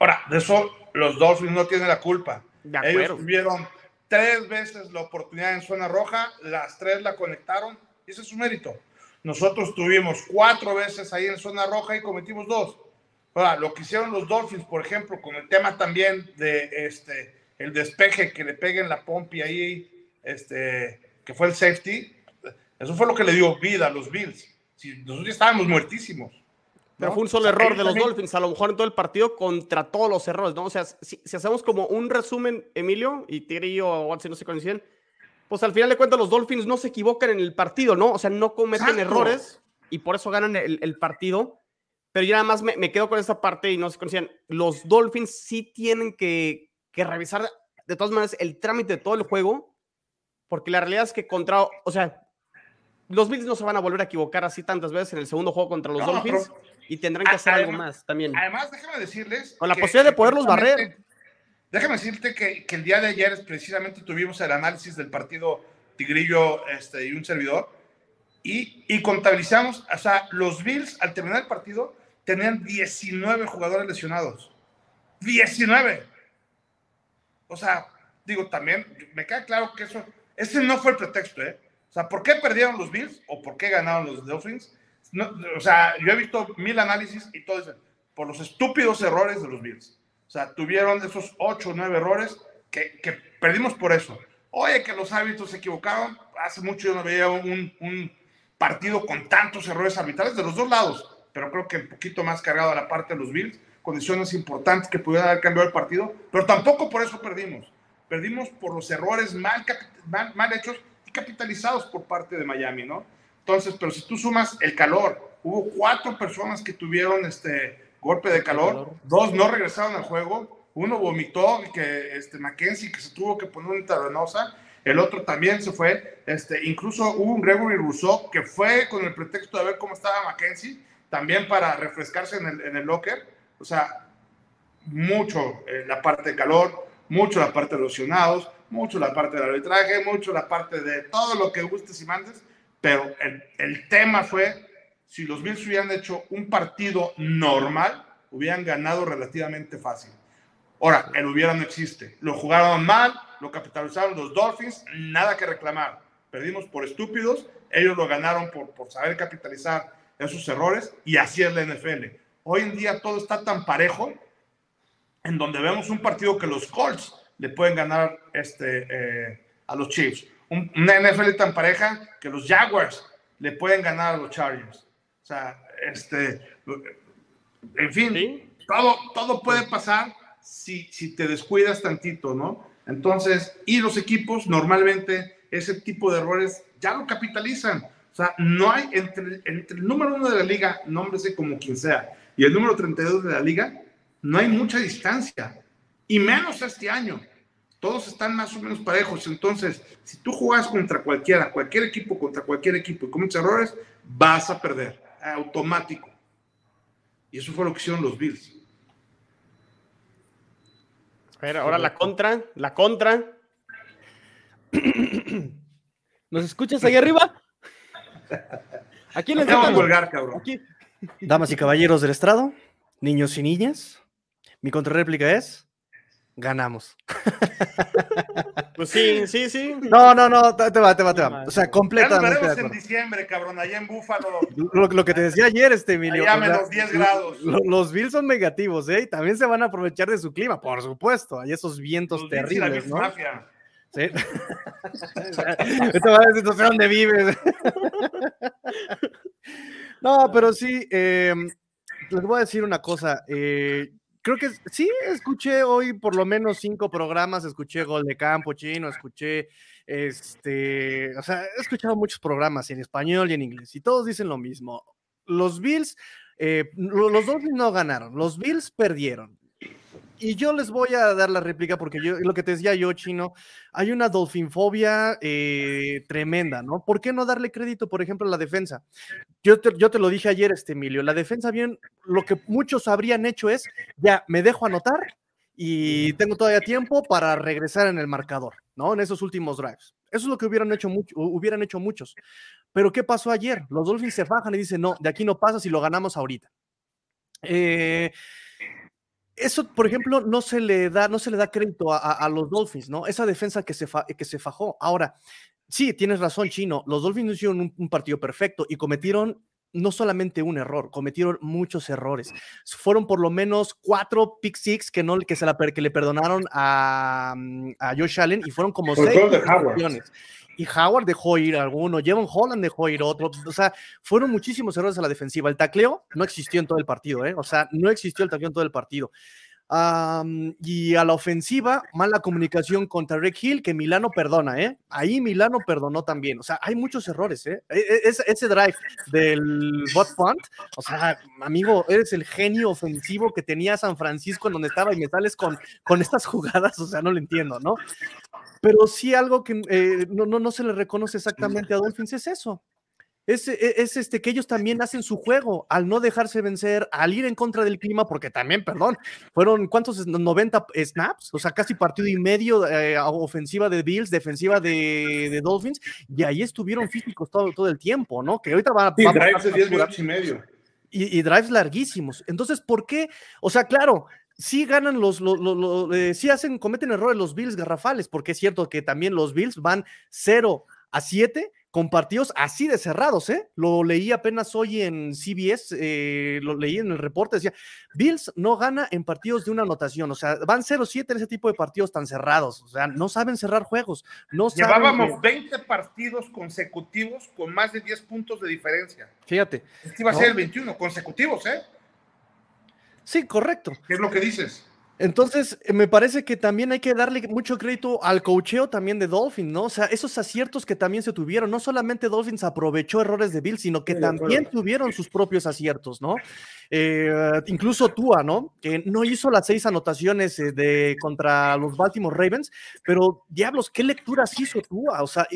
[SPEAKER 4] Ahora, de eso los Dolphins no tienen la culpa. Ellos tuvieron tres veces la oportunidad en zona roja, las tres la conectaron, y ese es su mérito. Nosotros tuvimos cuatro veces ahí en zona roja y cometimos dos. Ahora, lo que hicieron los Dolphins, por ejemplo, con el tema también de este, el despeje que le peguen la pompi ahí, este, que fue el safety, eso fue lo que le dio vida a los Bills. Si nosotros ya estábamos muertísimos.
[SPEAKER 1] Pero fue un solo error de los Dolphins, a lo mejor en todo el partido contra todos los errores, ¿no? O sea, si, hacemos como un resumen, Emilio, y Tigre y yo, Watson, no se coinciden, pues al final de cuentas los Dolphins no se equivocan en el partido, ¿no? O sea, no cometen errores y por eso ganan el, partido. Pero yo nada más me, quedo con esa parte y no se coinciden. Los Dolphins sí tienen que, que revisar de todas maneras el trámite de todo el juego, porque la realidad es que contra, o sea, los Bills no se van a volver a equivocar así tantas veces en el segundo juego contra los Dolphins y tendrán que hacer algo más también.
[SPEAKER 4] Además, déjame decirles.
[SPEAKER 1] Con la posibilidad de poderlos barrer.
[SPEAKER 4] Déjame decirte que, el día de ayer precisamente tuvimos el análisis del partido Tigrillo este, y un servidor y, y contabilizamos, o sea, los Bills al terminar el partido tenían 19 jugadores lesionados. 19. O sea, digo, también me queda claro que eso, ese no fue el pretexto, ¿eh? O sea, ¿por qué perdieron los Bills o por qué ganaron los Dolphins? O sea, yo he visto mil análisis y todo eso, por los estúpidos errores de los Bills. O sea, tuvieron esos ocho o nueve errores que, que, perdimos por eso. Oye, que los hábitos se equivocaron. Hace mucho yo no veía un, un partido con tantos errores arbitrales de los dos lados, pero creo que un poquito más cargado a la parte de los Bills, condiciones importantes que pudieran haber cambiado el partido, pero tampoco por eso perdimos. Perdimos por los errores mal, mal, mal hechos capitalizados por parte de Miami, ¿no? Entonces, pero si tú sumas el calor, hubo cuatro personas que tuvieron este golpe de calor, dos no regresaron al juego, uno vomitó, que este Mackenzie que se tuvo que poner una intravenosa, el otro también se fue, este, incluso hubo un Gregory Rousseau que fue con el pretexto de ver cómo estaba Mackenzie, también para refrescarse en el, en el locker, o sea, mucho eh, la parte de calor, mucho la parte de lesionados, mucho la parte del arbitraje, mucho la parte de todo lo que gustes y mandes, pero el, el tema fue, si los Bills hubieran hecho un partido normal, hubieran ganado relativamente fácil. Ahora, el hubiera no existe. Lo jugaron mal, lo capitalizaron los Dolphins, nada que reclamar. Perdimos por estúpidos, ellos lo ganaron por, por saber capitalizar esos errores y así es la NFL. Hoy en día todo está tan parejo en donde vemos un partido que los Colts le pueden ganar este, eh, a los Chiefs. Una NFL tan pareja que los Jaguars le pueden ganar a los Chargers. O sea, este, en fin, todo, todo puede pasar si, si te descuidas tantito, ¿no? Entonces, y los equipos normalmente ese tipo de errores ya lo capitalizan. O sea, no hay entre, entre el número uno de la liga, nómbrese como quien sea, y el número 32 de la liga, no hay mucha distancia. Y menos este año todos están más o menos parejos. Entonces, si tú juegas contra cualquiera, cualquier equipo contra cualquier equipo y cometes errores, vas a perder, automático. Y eso fue lo que hicieron los Bills.
[SPEAKER 1] A ver, ahora la contra, la contra. ¿Nos escuchas ahí arriba?
[SPEAKER 4] Aquí les vamos a colgar, cabrón.
[SPEAKER 2] Damas y caballeros del estrado, niños y niñas, mi contrarréplica es ganamos.
[SPEAKER 1] Pues sí, sí, sí.
[SPEAKER 2] No, no, no, te va, te va, te va. O sea, completamente.
[SPEAKER 4] Ya nos veremos en diciembre, cabrón, allá en Búfalo.
[SPEAKER 2] Lo, que te decía ayer, este Emilio.
[SPEAKER 4] Allá menos 10 grados.
[SPEAKER 2] Los Bills son negativos, ¿eh? Y también se van a aprovechar de su clima, por supuesto. Hay esos vientos terribles, ¿no? Mafia. Sí. Esto va a decir, no sé dónde vives. no, pero sí, eh, les voy a decir una cosa. Eh, creo que sí, escuché hoy por lo menos cinco programas, escuché Gol de Campo Chino, escuché, este, o sea, he escuchado muchos programas en español y en inglés y todos dicen lo mismo. Los Bills, eh, los Dolphins no ganaron, los Bills perdieron y yo les voy a dar la réplica porque yo, lo que te decía yo, Chino, hay una dolfinfobia eh, tremenda, ¿no? ¿Por qué no darle crédito, por ejemplo, a la defensa? Yo te, yo te lo dije ayer, este Emilio, la defensa bien, lo que muchos habrían hecho es, ya, me dejo anotar y tengo todavía tiempo para regresar en el marcador, ¿no? En esos últimos drives. Eso es lo que hubieran hecho, hubieran hecho muchos. Pero ¿qué pasó ayer? Los Dolphins se fajan y dicen, no, de aquí no pasa si lo ganamos ahorita. Eh, eso, por ejemplo, no se le da, no se le da crédito a, los Dolphins, ¿no? Esa defensa que se, que se fajó. Ahora, sí, tienes razón, Chino. Los Dolphins hicieron un, partido perfecto y cometieron no solamente un error, cometieron muchos errores. Fueron por lo menos cuatro pick six que, no, que, se la, que le perdonaron a, mm, a Josh Allen y fueron como seis Howard dejó ir alguno, Jevon Holland dejó ir otro, o sea, fueron muchísimos errores a la defensiva. El tacleo no existió en todo el partido, ¿eh? o sea, no existió el tacleo en todo el partido y a la ofensiva, mala comunicación contra Rick Hill, que Milano perdona, ¿eh? Ahí Milano perdonó también. O sea, hay muchos errores, ¿eh? E, e, ese, drive del bot punt, o sea, amigo, eres el genio ofensivo que tenía San Francisco en donde estaba y me sales con, con estas jugadas, o sea, no lo entiendo, ¿no? Pero sí algo que eh, no, no, no se le reconoce exactamente a Dolphins es eso. Es, e, es, este que ellos también hacen su juego al no dejarse vencer, al ir en contra del clima, porque también, perdón, fueron cuántos 90 snaps, o sea, casi partido y medio eh, ofensiva de Bills, defensiva de, Dolphins, y ahí estuvieron físicos todo, todo el tiempo, ¿no? Que ahorita van a.
[SPEAKER 4] drives de 10 minutos y medio.
[SPEAKER 2] Y, drives larguísimos. Entonces, ¿por qué? O sea, claro, sí ganan los, los, eh, sí hacen, cometen errores los Bills garrafales, porque es cierto que también los Bills van 0 a 7 con partidos así de cerrados, ¿eh? Lo leí apenas hoy en CBS, eh, lo leí en el reporte, decía, Bills no gana en partidos de una anotación, o sea, van 0-7 en ese tipo de partidos tan cerrados, o sea, no saben cerrar juegos. No
[SPEAKER 4] Llevábamos 20 partidos consecutivos con más de 10 puntos de diferencia.
[SPEAKER 2] Fíjate.
[SPEAKER 4] Este iba a ser el 21, consecutivos, ¿eh?
[SPEAKER 2] Sí, correcto.
[SPEAKER 4] ¿Qué es lo que dices?
[SPEAKER 2] Entonces, eh, me parece que también hay que darle mucho crédito al cocheo también de Dolphins, ¿no? O sea, esos aciertos que también se tuvieron, no solamente Dolphins aprovechó errores de Bill, sino que también tuvieron sus propios aciertos, ¿no? Eh, incluso Tua, ¿no? Que no hizo las seis anotaciones eh, de, contra los Baltimore Ravens, pero diablos, ¿qué lecturas hizo Tua? O sea,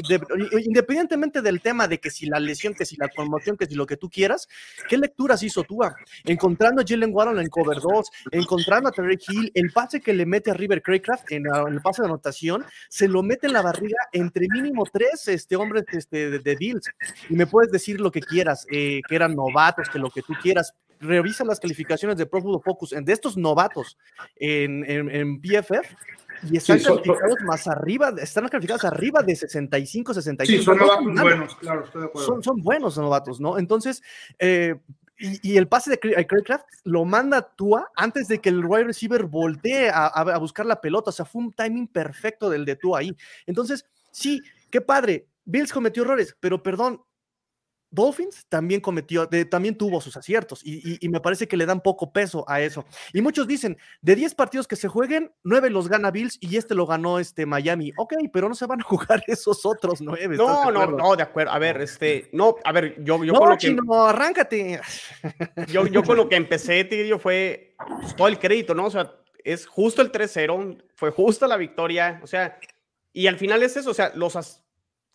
[SPEAKER 2] independientemente del tema de que si la lesión, que si la conmoción, que si lo que tú quieras, ¿qué lecturas hizo Tua? Encontrando a Jalen Warren en cover 2, encontrando a Terry Hill, el pase que le mete a River Craycraft en, el pase de anotación, se lo mete en la barriga entre mínimo tres este, hombres este, de, Bills. Y me puedes decir lo que quieras, eh, que eran novatos, que lo que tú quieras, revisa las calificaciones de Pro Football Focus de estos novatos en, en, PFF y están calificados más arriba, están calificados arriba de 65, 65.
[SPEAKER 4] Sí, son novatos buenos, claro, estoy de acuerdo.
[SPEAKER 2] Son, son buenos novatos, ¿no? Entonces, eh, y, el pase de Craycraft lo manda Tua antes de que el wide receiver voltee a, a, buscar la pelota. O sea, fue un timing perfecto del de Tua ahí. Entonces, sí, qué padre. Bills cometió errores, pero perdón, Dolphins también cometió, también tuvo sus aciertos y, me parece que le dan poco peso a eso. Y muchos dicen, de 10 partidos que se jueguen, 9 los gana Bills y este lo ganó este Miami. Ok, pero no se van a jugar esos otros 9.
[SPEAKER 1] No, no, no, de acuerdo. A ver, este, no, a ver, yo, yo
[SPEAKER 2] no, con lo que... arráncate.
[SPEAKER 1] Yo, yo con lo que empecé, Tigrillo, fue todo el crédito, ¿no? O sea, es justo el 3-0, fue justa la victoria, o sea, y al final es eso, o sea, los...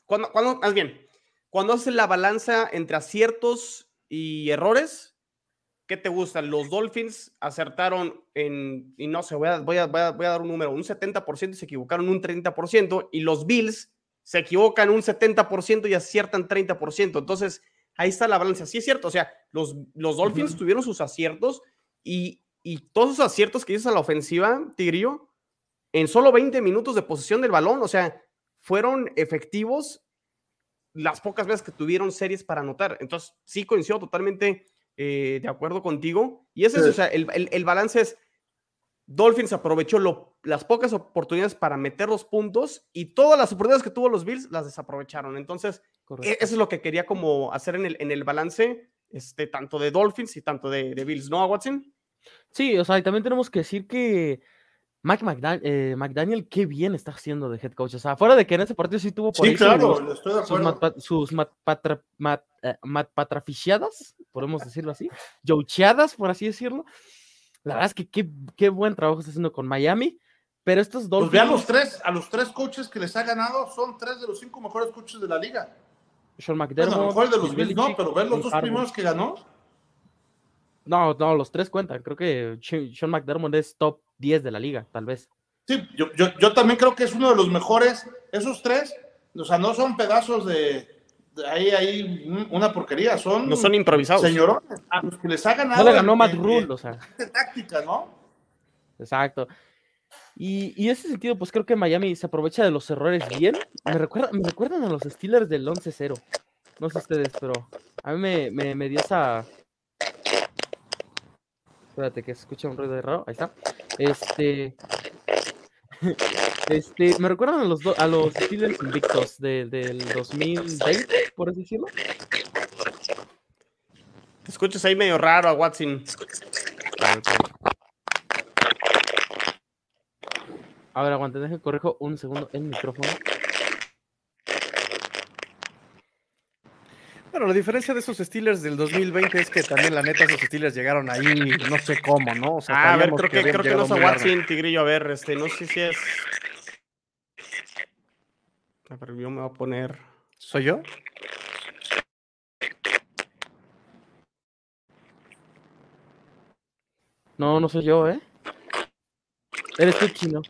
[SPEAKER 1] Cuando, cuando, más bien, cuando haces la balanza entre aciertos y errores, ¿qué te gustan? Los Dolphins acertaron en, y no sé, voy a, voy a, voy a, dar un número, un 70% y se equivocaron un 30%, y los Bills se equivocan un 70% y aciertan 30%. Entonces, ahí está la balanza. Sí es cierto, o sea, los, los Dolphins tuvieron sus aciertos y, y todos esos aciertos que hizo a la ofensiva, Tigrillo, en solo 20 minutos de posesión del balón, o sea, fueron efectivos las pocas veces que tuvieron series para anotar. Entonces, sí coincido totalmente eh, de acuerdo contigo. Y ese es, o sea, el, el, balance es, Dolphins aprovechó lo, las pocas oportunidades para meter los puntos y todas las oportunidades que tuvo los Bills las desaprovecharon. Entonces, e, eso es lo que quería como hacer en el, en el balance, este, tanto de Dolphins y tanto de, de Bills, ¿no, Watson?
[SPEAKER 3] Sí, o sea, y también tenemos que decir que Mike eh, McDaniel, qué bien está haciendo de head coach. O sea, fuera de que en ese partido sí tuvo
[SPEAKER 4] por sí, claro, estoy de
[SPEAKER 3] acuerdo. sus, mat, eh, podemos decirlo así, jocheadas, por así decirlo. La verdad es que qué, qué, buen trabajo está haciendo con Miami. Pero estos dos.
[SPEAKER 4] Pues vean los tres, a los tres coaches que les ha ganado, son tres de los cinco mejores coaches de la liga.
[SPEAKER 3] Sean McDermott.
[SPEAKER 4] Bueno, a lo mejor de los Bills no, pero ver los dos primeros que ganó.
[SPEAKER 3] No, no, los tres cuentan. Creo que Sean McDermott es top 10 de la liga, tal vez.
[SPEAKER 4] Sí, yo, yo, también creo que es uno de los mejores. Esos tres, o sea, no son pedazos de, ahí hay una porquería, son.
[SPEAKER 1] No son improvisados.
[SPEAKER 4] Señor, a los que les ha ganado.
[SPEAKER 3] No le ganó Matt Rule, o sea.
[SPEAKER 4] táctica, ¿no?
[SPEAKER 3] Exacto. Y, y, en ese sentido, pues creo que Miami se aprovecha de los errores bien. Me, recuerda, me recuerdan a los Steelers del 11-0. No sé ustedes, pero a mí me, me, me dio esa. Espérate que se escucha un ruido de raro. Ahí está. Este. Este, me recuerdan a los, a los Steelers invictos del 2020, por así decirlo.
[SPEAKER 1] Te escuchas ahí medio raro a Watson.
[SPEAKER 3] A ver, aguante, deje corrijo un segundo el micrófono.
[SPEAKER 2] Bueno, la diferencia de esos Steelers del 2020 es que también, la neta, esos Steelers llegaron ahí, no sé cómo, ¿no?
[SPEAKER 1] O sea, ah, a ver, creo que, creo que no es a Watson, Tigrillo. A ver, este, no sé si es. A ver, yo me voy a poner.
[SPEAKER 2] ¿Soy yo?
[SPEAKER 3] No, no soy yo, ¿eh? Eres tú, chino.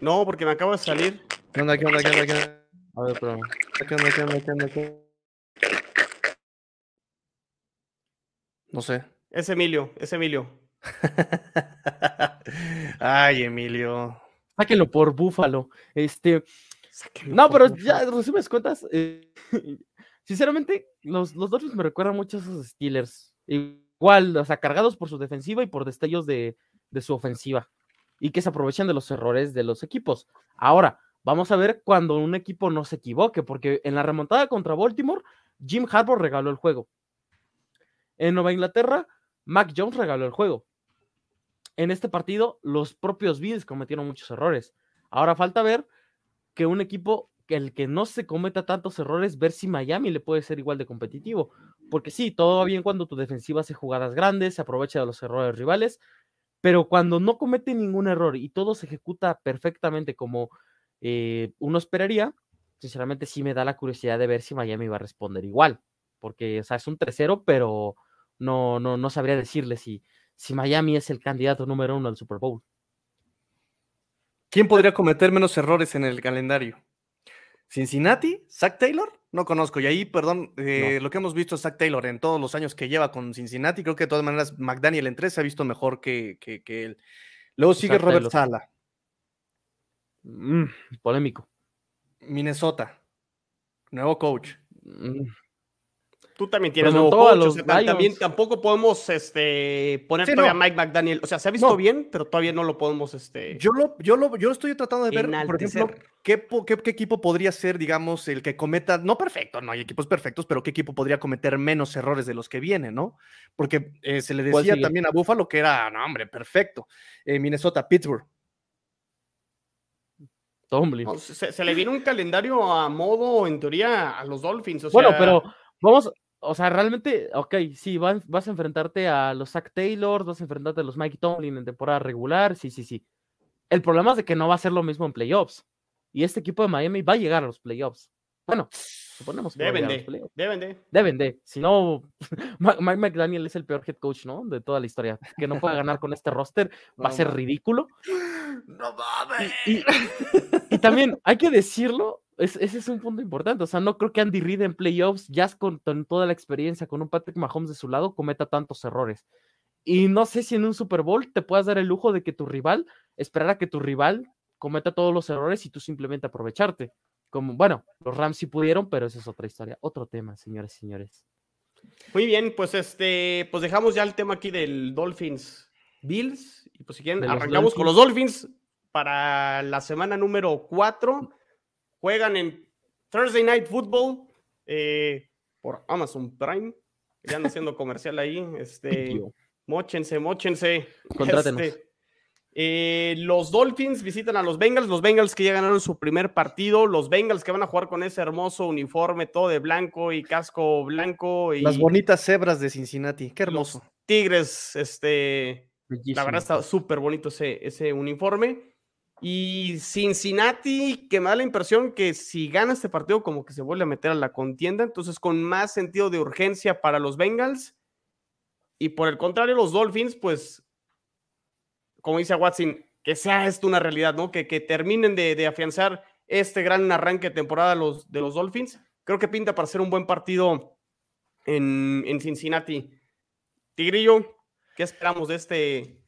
[SPEAKER 1] No, porque me acabo de salir.
[SPEAKER 2] ¿Qué onda, qué onda, qué onda, qué onda?
[SPEAKER 3] A ver, pero...
[SPEAKER 2] ¿Qué onda, qué onda, qué onda, qué onda? No sé.
[SPEAKER 1] Es Emilio, es Emilio.
[SPEAKER 2] Ay, Emilio.
[SPEAKER 3] Sáquenlo por Búfalo. Este. no, pero ya, resumes cuentas. Eh, sinceramente, los, los Dolphins me recuerdan mucho a esos Steelers. Igual, o sea, cargados por su defensiva y por destellos de, de su ofensiva. Y que se aprovechan de los errores de los equipos. Ahora, vamos a ver cuando un equipo no se equivoque, porque en la remontada contra Baltimore, Jim Harbour regaló el juego. En Nueva Inglaterra, Mac Jones regaló el juego. En este partido, los propios Bills cometieron muchos errores. Ahora falta ver que un equipo el que no se cometa tantos errores, ver si Miami le puede ser igual de competitivo. Porque sí, todo va bien cuando tu defensiva hace jugadas grandes, se aprovecha de los errores rivales, pero cuando no comete ningún error y todo se ejecuta perfectamente como eh, uno esperaría, sinceramente sí me da la curiosidad de ver si Miami va a responder igual. Porque, o sea, es un 3-0, pero no, no, no sabría decirle si, si Miami es el candidato número uno al Super Bowl.
[SPEAKER 2] ¿Quién podría cometer menos errores en el calendario? ¿Cincinnati? ¿Zach Taylor? No conozco. Y ahí, perdón, eh, lo que hemos visto Zach Taylor en todos los años que lleva con Cincinnati, creo que de todas maneras McDaniel en tres se ha visto mejor que, que, él. Luego sigue Robert Sala.
[SPEAKER 3] Mm, polémico.
[SPEAKER 2] Minnesota. Nuevo coach.
[SPEAKER 1] Mm. Tú también tienes nuevo coach, también tampoco podemos este, poner todavía a Mike McDaniel. O sea, se ha visto bien, pero todavía no lo podemos. Este,
[SPEAKER 2] yo, lo, yo, lo, yo estoy tratando de ver, por ejemplo, ¿qué, qué, equipo podría ser, digamos, el que cometa, no perfecto, no hay equipos perfectos, pero qué equipo podría cometer menos errores de los que viene, ¿no? Porque eh, se le decía también a Buffalo que era, no, hombre, perfecto. Eh, Minnesota, Pittsburgh.
[SPEAKER 1] se, se, le viene un calendario a modo, en teoría, a los Dolphins.
[SPEAKER 3] bueno, pero vamos, o sea, realmente, ok, sí, vas, vas a enfrentarte a los Zach Taylor, vas a enfrentarte a los Mike Tomlin en temporada regular, sí, sí, sí. El problema es de que no va a ser lo mismo en playoffs. Y este equipo de Miami va a llegar a los playoffs. Bueno, suponemos que
[SPEAKER 1] deben de, deben de.
[SPEAKER 3] Deben de. Si no, Mike McDaniel es el peor head coach, ¿no? De toda la historia. Que no pueda ganar con este roster va a ser ridículo.
[SPEAKER 1] No mames.
[SPEAKER 3] y también hay que decirlo, ese es un punto importante. O sea, no creo que Andy Reid en playoffs, ya con, toda la experiencia, con un Patrick Mahomes de su lado, cometa tantos errores. Y no sé si en un Super Bowl te puedas dar el lujo de que tu rival, esperar a que tu rival cometa todos los errores y tú simplemente aprovecharte. Como, bueno, los Rams sí pudieron, pero esa es otra historia, otro tema, señores y señores.
[SPEAKER 1] Muy bien, pues este, pues dejamos ya el tema aquí del Dolphins Bills. Y pues si quieren, arrancamos con los Dolphins para la semana número 4 Juegan en Thursday Night Football eh, por Amazon Prime. Ya ando haciendo comercial ahí. Este, mochense, mochense. Este, eh, los Dolphins visitan a los Bengals, los Bengals que ya ganaron su primer partido, los Bengals que van a jugar con ese hermoso uniforme todo de blanco y casco blanco. Y
[SPEAKER 2] Las bonitas cebras de Cincinnati, qué hermoso.
[SPEAKER 1] Tigres, este, la verdad está súper bonito ese, ese uniforme. Y Cincinnati, que me da la impresión que si gana este partido, como que se vuelve a meter a la contienda, entonces con más sentido de urgencia para los Bengals. Y por el contrario, los Dolphins, pues, como dice Watson, que sea esto una realidad, ¿no? Que, que terminen de, afianzar este gran arranque de temporada los, de los Dolphins. Creo que pinta para ser un buen partido en, en Cincinnati. Tigrillo, ¿qué esperamos de este,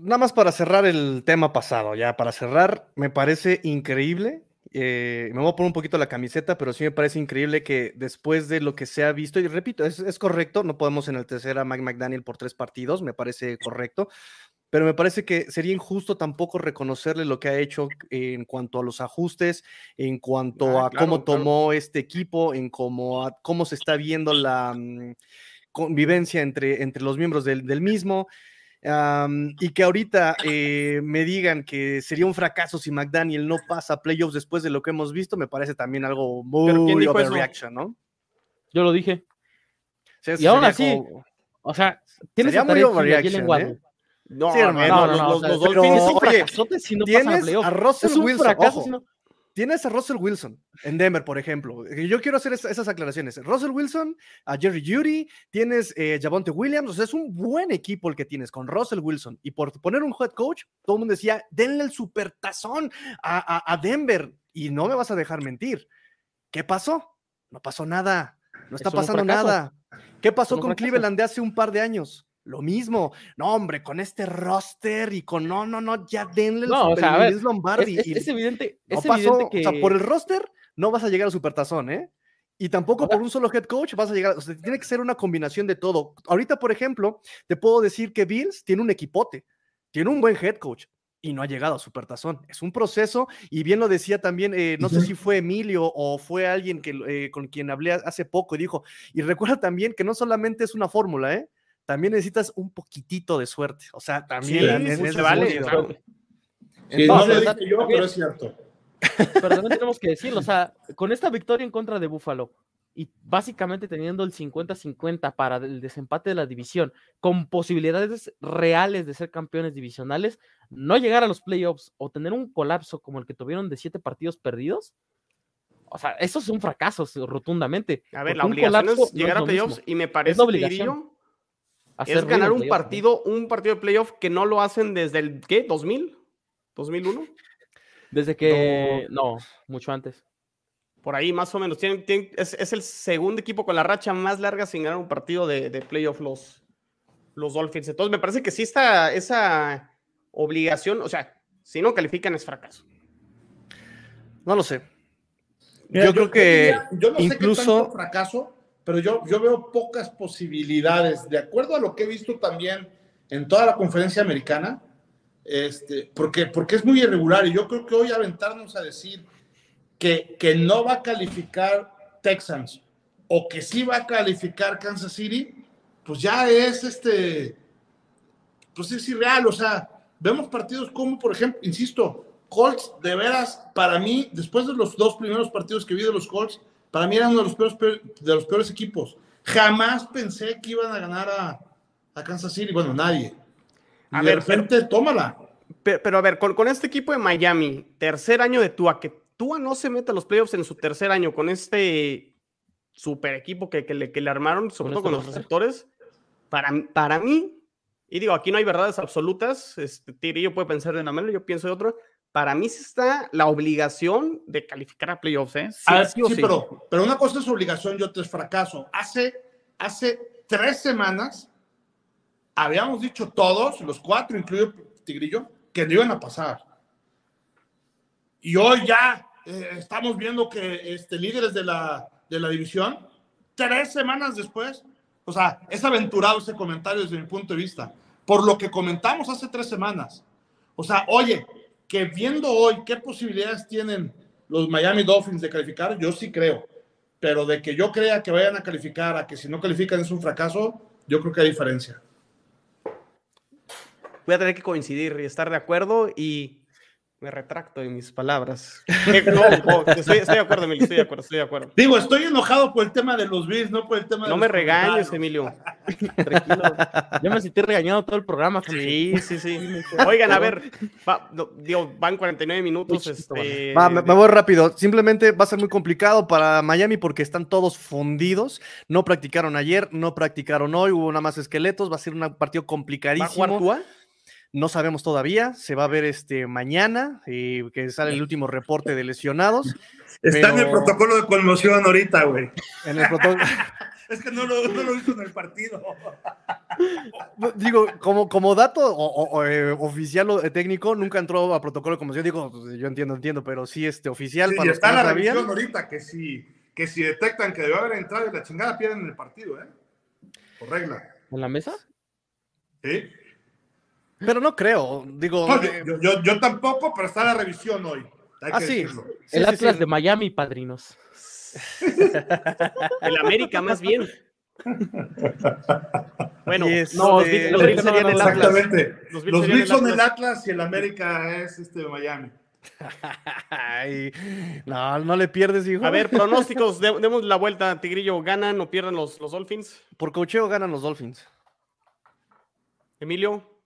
[SPEAKER 2] nada más para cerrar el tema pasado, ya para cerrar, me parece increíble, eh, me voy a poner un poquito la camiseta, pero sí me parece increíble que después de lo que se ha visto, y repito, es, correcto, no podemos enaltecer a Mike McDaniel por tres partidos, me parece correcto, pero me parece que sería injusto tampoco reconocerle lo que ha hecho en cuanto a los ajustes, en cuanto ah, a cómo tomó este equipo, en cómo, cómo se está viendo la mm, convivencia entre, entre los miembros del, del mismo y que ahorita eh, me digan que sería un fracaso si McDaniel no pasa a playoffs después de lo que hemos visto, me parece también algo muy overreaction, ¿no?
[SPEAKER 3] Yo lo dije. y aún así, o sea, tienes
[SPEAKER 2] sería muy overreaction, ¿eh?
[SPEAKER 3] No, no, no, no, los, los, oye, si no
[SPEAKER 2] tienes a, a Russell Wilson, Tienes a Russell Wilson en Denver, por ejemplo. Yo quiero hacer esas aclaraciones. Russell Wilson, a Jerry Judy, tienes eh, Javonte Williams. O sea, es un buen equipo el que tienes con Russell Wilson. Y por poner un head coach, todo el mundo decía, denle el supertazón a, a, Denver. Y no me vas a dejar mentir. ¿Qué pasó? No pasó nada. No está pasando nada. ¿Qué pasó con Cleveland de hace un par de años? Lo mismo. No, hombre, con este roster y con no, no, no, ya denle el
[SPEAKER 3] no, o sea, ver,
[SPEAKER 2] Lombardi.
[SPEAKER 3] Es, evidente, es evidente que...
[SPEAKER 2] O sea, por el roster no vas a llegar al Supertazón, ¿eh? Y tampoco por un solo head coach vas a llegar, o sea, tiene que ser una combinación de todo. Ahorita, por ejemplo, te puedo decir que Bills tiene un equipote, tiene un buen head coach, y no ha llegado a Supertazón. Es un proceso, y bien lo decía también, eh, no sé si fue Emilio o fue alguien que, eh, con quien hablé hace poco, y dijo, y recuerda también que no solamente es una fórmula, ¿eh? También necesitas un poquitito de suerte. O sea, también
[SPEAKER 1] es, se vale.
[SPEAKER 4] no lo dije yo, pero es cierto.
[SPEAKER 3] Pero también tenemos que decirlo, o sea, con esta victoria en contra de Buffalo y básicamente teniendo el 50-50 para el desempate de la división, con posibilidades reales de ser campeones divisionales, no llegar a los playoffs o tener un colapso como el que tuvieron de siete partidos perdidos, o sea, eso es un fracaso rotundamente.
[SPEAKER 1] A ver, la obligación es llegar a playoffs y me parece, que es ganar un partido, un partido de playoff que no lo hacen desde el, ¿qué? ¿2000? ¿2001?
[SPEAKER 3] Desde que, no, mucho antes.
[SPEAKER 1] Por ahí más o menos. es, el segundo equipo con la racha más larga sin ganar un partido de, de playoff los, los Dolphins. Entonces me parece que sí está esa obligación, o sea, si no califican es fracaso.
[SPEAKER 2] No lo sé. yo, creo que
[SPEAKER 4] yo no incluso sé qué fracaso pero yo, yo veo pocas posibilidades, de acuerdo a lo que he visto también en toda la conferencia americana, este, porque, porque es muy irregular y yo creo que hoy aventarnos a decir que, que no va a calificar Texans o que sí va a calificar Kansas City, pues ya es este, pues es irreal, o sea, vemos partidos como, por ejemplo, insisto, Colts, de veras, para mí, después de los dos primeros partidos que vi de los Colts, para mí era uno de los peores, de los peores equipos. Jamás pensé que iban a ganar a, Kansas City. Bueno, nadie. A de repente, tómala.
[SPEAKER 1] Pero, a ver, con, este equipo de Miami, tercer año de Tua, que Tua no se mete a los playoffs en su tercer año con este super equipo que, le, que le, armaron, sobre todo con los receptores, para, para mí, y digo, aquí no hay verdades absolutas, este, Tirillo puede pensar de una manera, yo pienso de otra, para mí sí está la obligación de calificar a playoffs. ¿eh?
[SPEAKER 4] Sí, Pero, pero una cosa es obligación y otra es fracaso. Hace, hace tres semanas habíamos dicho todos, los cuatro, incluido Tigrillo, que no iban a pasar. Y hoy ya eh, estamos viendo que este, líderes de la, de la división, tres semanas después, o sea, es aventurado ese comentario desde mi punto de vista, por lo que comentamos hace tres semanas. O sea, oye, que viendo hoy qué posibilidades tienen los Miami Dolphins de calificar, yo sí creo. Pero de que yo crea que vayan a calificar a que si no califican es un fracaso, yo creo que hay diferencia.
[SPEAKER 1] Voy a tener que coincidir y estar de acuerdo y me retracto en mis palabras. estoy, de acuerdo, Emilio, estoy de acuerdo, estoy de acuerdo.
[SPEAKER 4] Digo, estoy enojado por el tema de los Bills, no por el tema de
[SPEAKER 1] No me regañes, Emilio. Tranquilo.
[SPEAKER 3] Yo me sentí regañado todo el programa.
[SPEAKER 1] Sí, sí, sí. Oigan, a ver, digo, van 49 minutos. Este,
[SPEAKER 2] me, voy rápido. Simplemente va a ser muy complicado para Miami porque están todos fundidos. No practicaron ayer, no practicaron hoy, hubo nada más esqueletos. Va a ser un partido complicadísimo. ¿Va a jugar no sabemos todavía, se va a ver este mañana, eh, que sale el último reporte de lesionados.
[SPEAKER 4] Está en el protocolo de conmoción ahorita, güey.
[SPEAKER 2] En el protocolo.
[SPEAKER 4] es que no lo, no lo hizo en el partido.
[SPEAKER 2] digo, como, como dato eh, oficial o técnico, nunca entró a protocolo como yo digo, pues, yo entiendo, entiendo, pero sí este oficial.
[SPEAKER 4] Sí, está la revisión ahorita que si, que si detectan que debe haber entrado y la chingada pierden el partido, ¿eh? Por regla.
[SPEAKER 3] ¿En la mesa?
[SPEAKER 4] Sí.
[SPEAKER 2] Pero no creo, digo.
[SPEAKER 4] Eh, yo, yo, tampoco, pero está la revisión hoy.
[SPEAKER 2] ah, sí.
[SPEAKER 3] El Atlas de Miami, padrinos.
[SPEAKER 1] el América, más bien.
[SPEAKER 4] bueno, no, los, Bills serían el Atlas. Exactamente. Los Bills, son el Atlas y el América es este de Miami.
[SPEAKER 2] no, no le pierdes, hijo.
[SPEAKER 1] A ver, pronósticos, demos la vuelta, Tigrillo. ¿Ganan o pierden los, los Dolphins?
[SPEAKER 2] Por cocheo ganan los Dolphins.
[SPEAKER 1] Emilio.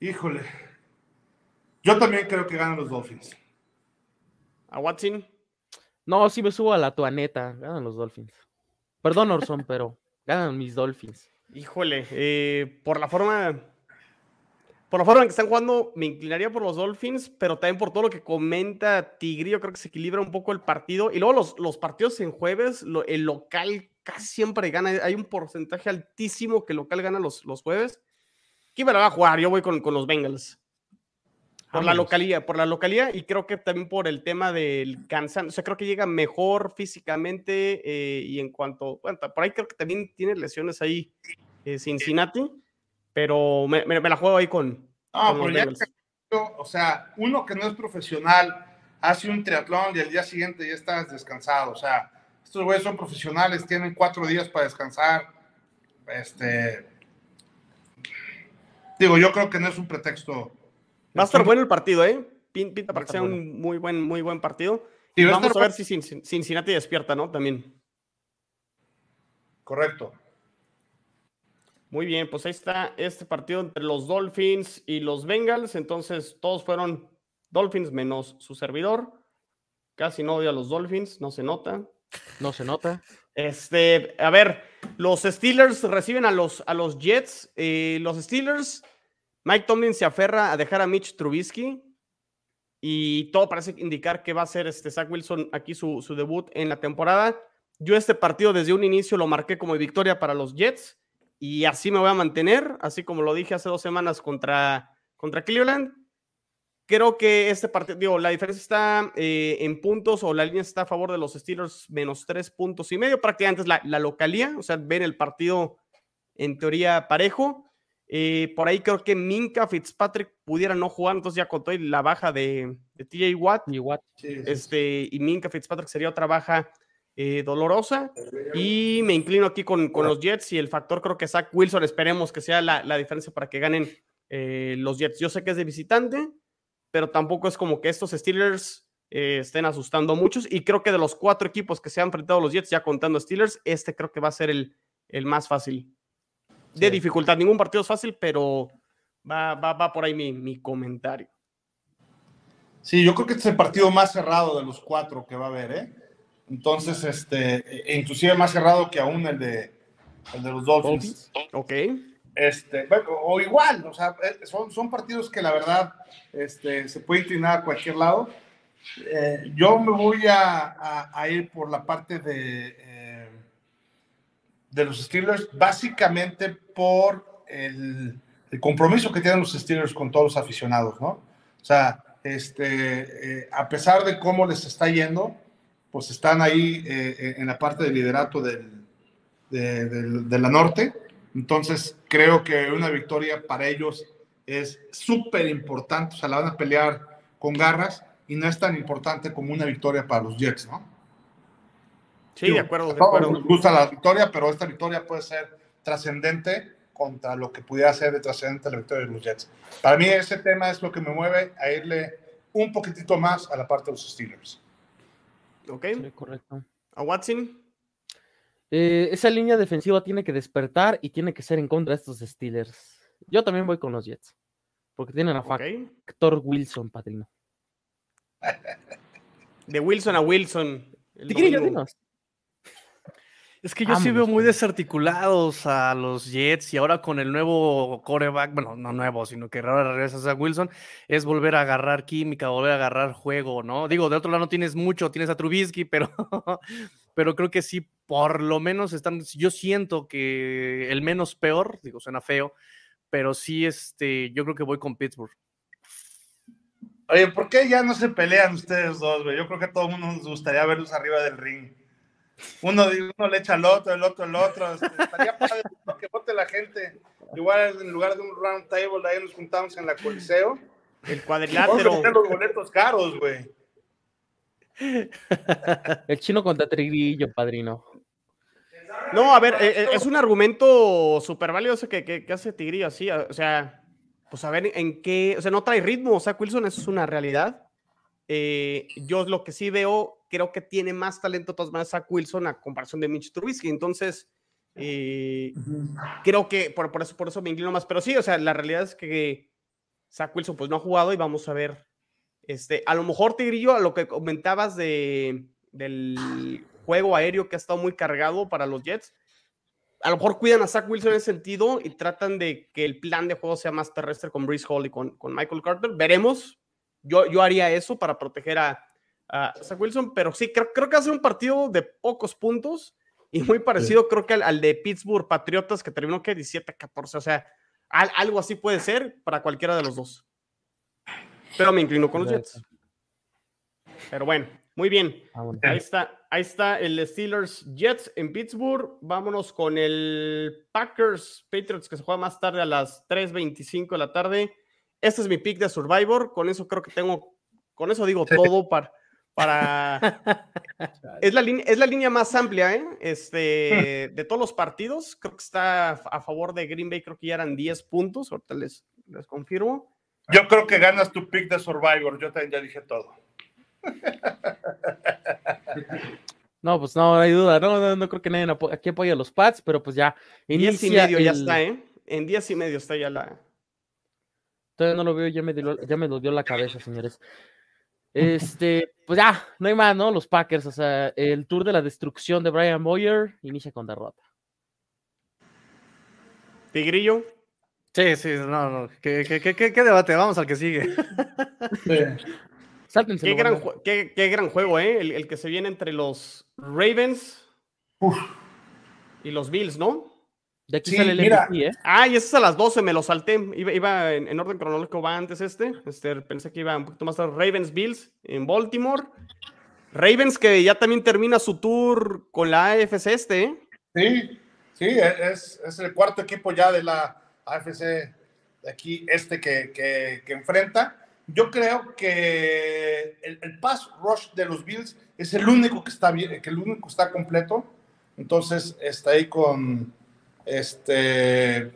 [SPEAKER 4] Híjole. Yo también creo que ganan los Dolphins.
[SPEAKER 1] ¿A Watson?
[SPEAKER 3] No, sí me subo a la tuaneta. Ganan los Dolphins. Perdón, Orson, pero ganan mis Dolphins.
[SPEAKER 1] Híjole, eh, por la forma. Por la forma en que están jugando, me inclinaría por los Dolphins, pero también por todo lo que comenta Tigrillo, creo que se equilibra un poco el partido. Y luego los, los partidos en jueves, el local casi siempre gana. Hay un porcentaje altísimo que el local gana los, los jueves. ¿Quién me la va a jugar? Yo voy con, con los Bengals. Por la localía, por la localía y creo que también por el tema del cansancio. O sea, creo que llega mejor físicamente eh, y en cuanto. Bueno, por ahí creo que también tiene lesiones ahí eh, Cincinnati, pero me, la juego ahí con.
[SPEAKER 4] No, los Bengals. o sea, uno que no es profesional hace un triatlón y el día siguiente ya estás descansado. O sea, estos güeyes son profesionales, tienen cuatro días para descansar. Este. Digo, yo creo que no es un pretexto
[SPEAKER 1] Va a estar bueno el partido, ¿eh? Pinta para que sea un muy buen, muy buen partido. Y vamos a ver si Cincinnati despierta, ¿no? También.
[SPEAKER 4] Correcto.
[SPEAKER 1] Muy bien, pues ahí está este partido entre los Dolphins y los Bengals. Entonces, todos fueron Dolphins menos su servidor. Casi no odio a los Dolphins, no se nota.
[SPEAKER 3] No se nota.
[SPEAKER 1] Este, a ver, los Steelers reciben a los, a los Jets. Eh, los Steelers Mike Tomlin se aferra a dejar a Mitch Trubisky y todo parece indicar que va a ser este Zach Wilson aquí su, debut en la temporada. Yo este partido desde un inicio lo marqué como victoria para los Jets y así me voy a mantener, así como lo dije hace dos semanas contra, contra Cleveland. Creo que este partido, digo, la diferencia está eh, en puntos o la línea está a favor de los Steelers menos tres puntos y medio, prácticamente es la, la localía, o sea, ven el partido en teoría parejo. Eh, por ahí creo que Minka Fitzpatrick pudiera no jugar, entonces ya contó la baja de, TJ Watt. Y, Watt. este, y Minka Fitzpatrick sería otra baja eh, dolorosa. Y me inclino aquí con, los Jets y el factor creo que Zach Wilson, esperemos que sea la, diferencia para que ganen eh, los Jets. Yo sé que es de visitante, pero tampoco es como que estos Steelers estén asustando a muchos. Y creo que de los cuatro equipos que se han enfrentado los Jets, ya contando Steelers, este creo que va a ser el, el más fácil de dificultad. Ningún partido es fácil, pero va, va, va por ahí mi, mi, comentario.
[SPEAKER 4] Sí, yo creo que este es el partido más cerrado de los cuatro que va a haber, ¿eh? Entonces, este, e inclusive más cerrado que aún el de, el de los Dolphins.
[SPEAKER 1] Ok.
[SPEAKER 4] Este, o igual, o sea, eh, son, son partidos que la verdad este, se puede inclinar a cualquier lado. Eh, yo me voy a, a, ir por la parte de de los Steelers, básicamente por el, compromiso que tienen los Steelers con todos los aficionados, ¿no? O sea, este, eh, a pesar de cómo les está yendo, pues están ahí eh, en la parte del liderato del, de, la norte. Entonces, creo que una victoria para ellos es súper importante, o sea, la van a pelear con garras y no es tan importante como una victoria para los Jets, ¿no?
[SPEAKER 1] Sí, de acuerdo. De acuerdo.
[SPEAKER 4] Nos gusta la victoria, pero esta victoria puede ser trascendente contra lo que pudiera ser de trascendente la victoria de los Jets. Para mí ese tema es lo que me mueve a irle un poquitito más a la parte de los Steelers.
[SPEAKER 1] Ok. correcto. ¿A Watson?
[SPEAKER 3] Eh, esa línea defensiva tiene que despertar y tiene que ser en contra de estos Steelers. Yo también voy con los Jets. Porque tienen a factor Wilson, padrino.
[SPEAKER 1] De Wilson a Wilson.
[SPEAKER 2] Es que yo sí veo muy desarticulados a los Jets y ahora con el nuevo coreback, bueno, no nuevo, sino que ahora regresa a Wilson, es volver a agarrar química, volver a agarrar juego, ¿no? Digo, de otro lado no tienes mucho, tienes a Trubisky, pero, pero creo que sí por lo menos están, yo siento que el menos peor, digo, suena feo, pero sí, este, yo creo que voy con Pittsburgh.
[SPEAKER 4] Oye, ¿por qué ya no se pelean ustedes dos, güey? Yo creo que a todo el mundo nos gustaría verlos arriba del ring. Uno, uno le echa al otro, el otro al otro. Este, estaría padre que vote la gente. Igual en lugar de un round table, ahí nos juntamos en la Coliseo.
[SPEAKER 1] El cuadrilátero.
[SPEAKER 4] los boletos caros, güey.
[SPEAKER 3] El chino contra Triguillo, padrino.
[SPEAKER 1] No, a ver, eh, eh, es un argumento súper valioso que, que, hace Tigrillo así. O sea, pues a ver en qué. O sea, no trae ritmo. O sea, Wilson, eso es una realidad. Eh, yo lo que sí veo, creo que tiene más talento, todas maneras, Zach Wilson a comparación de Mitch Trubisky. Entonces, creo que por, por, eso, por eso me inclino más. Pero sí, o sea, la realidad es que Zach Wilson pues no ha jugado y vamos a ver. Este, a lo mejor, Tigrillo, a lo que comentabas de, del juego aéreo que ha estado muy cargado para los Jets. A lo mejor cuidan a Zach Wilson en ese sentido y tratan de que el plan de juego sea más terrestre con Brees Hall y con, con Michael Carter. Veremos. Yo, yo haría eso para proteger a, Zach Wilson, pero sí, creo, creo que va a ser un partido de pocos puntos y muy parecido, creo que al, de Pittsburgh Patriotas, que terminó que 17-14. O sea, algo así puede ser para cualquiera de los dos. Pero me inclino con los Jets. Pero bueno, muy bien. Ah, ahí está, ahí está el Steelers Jets en Pittsburgh. Vámonos con el Packers Patriots que se juega más tarde a las 3:25 de la tarde. Este es mi pick de Survivor. Con eso creo que tengo, con eso digo todo para. para... es, la línea, es la línea más amplia ¿eh? este, de todos los partidos. Creo que está a favor de Green Bay. Creo que ya eran 10 puntos. Ahorita les, les confirmo.
[SPEAKER 4] Yo creo que ganas tu pick de Survivor. Yo también ya dije todo.
[SPEAKER 3] No, pues no, hay duda, no, no, creo que nadie aquí apoya a los Pats, pero pues ya.
[SPEAKER 1] En días y medio ya está, ¿eh? En días y medio está ya la.
[SPEAKER 3] Todavía no lo veo, ya me, ya me lo dio la cabeza, señores. Este, pues ya, no hay más, ¿no? Los Packers, o sea, el tour de la destrucción de Brian Boyer inicia con derrota.
[SPEAKER 1] Tigrillo.
[SPEAKER 2] Sí, sí, no, no. ¿Qué, qué, qué debate? Vamos al que sigue.
[SPEAKER 1] Qué gran, qué, gran, juego, ¿eh? El, que se viene entre los Ravens y los Bills, ¿no?
[SPEAKER 3] De aquí sale el MVP,
[SPEAKER 1] ¿eh? Ah, y ese es a las 12, me lo salté. Iba, en, orden cronológico, va antes este. este. Pensé que iba un poquito más tarde. Ravens Bills en Baltimore. Ravens que ya también termina su tour con la AFC este, ¿eh?
[SPEAKER 4] Sí, sí, es, es el cuarto equipo ya de la AFC de aquí este que, que, que enfrenta yo creo que el, pass rush de los Bills es el único que está bien, que el único está completo. Entonces está ahí con este,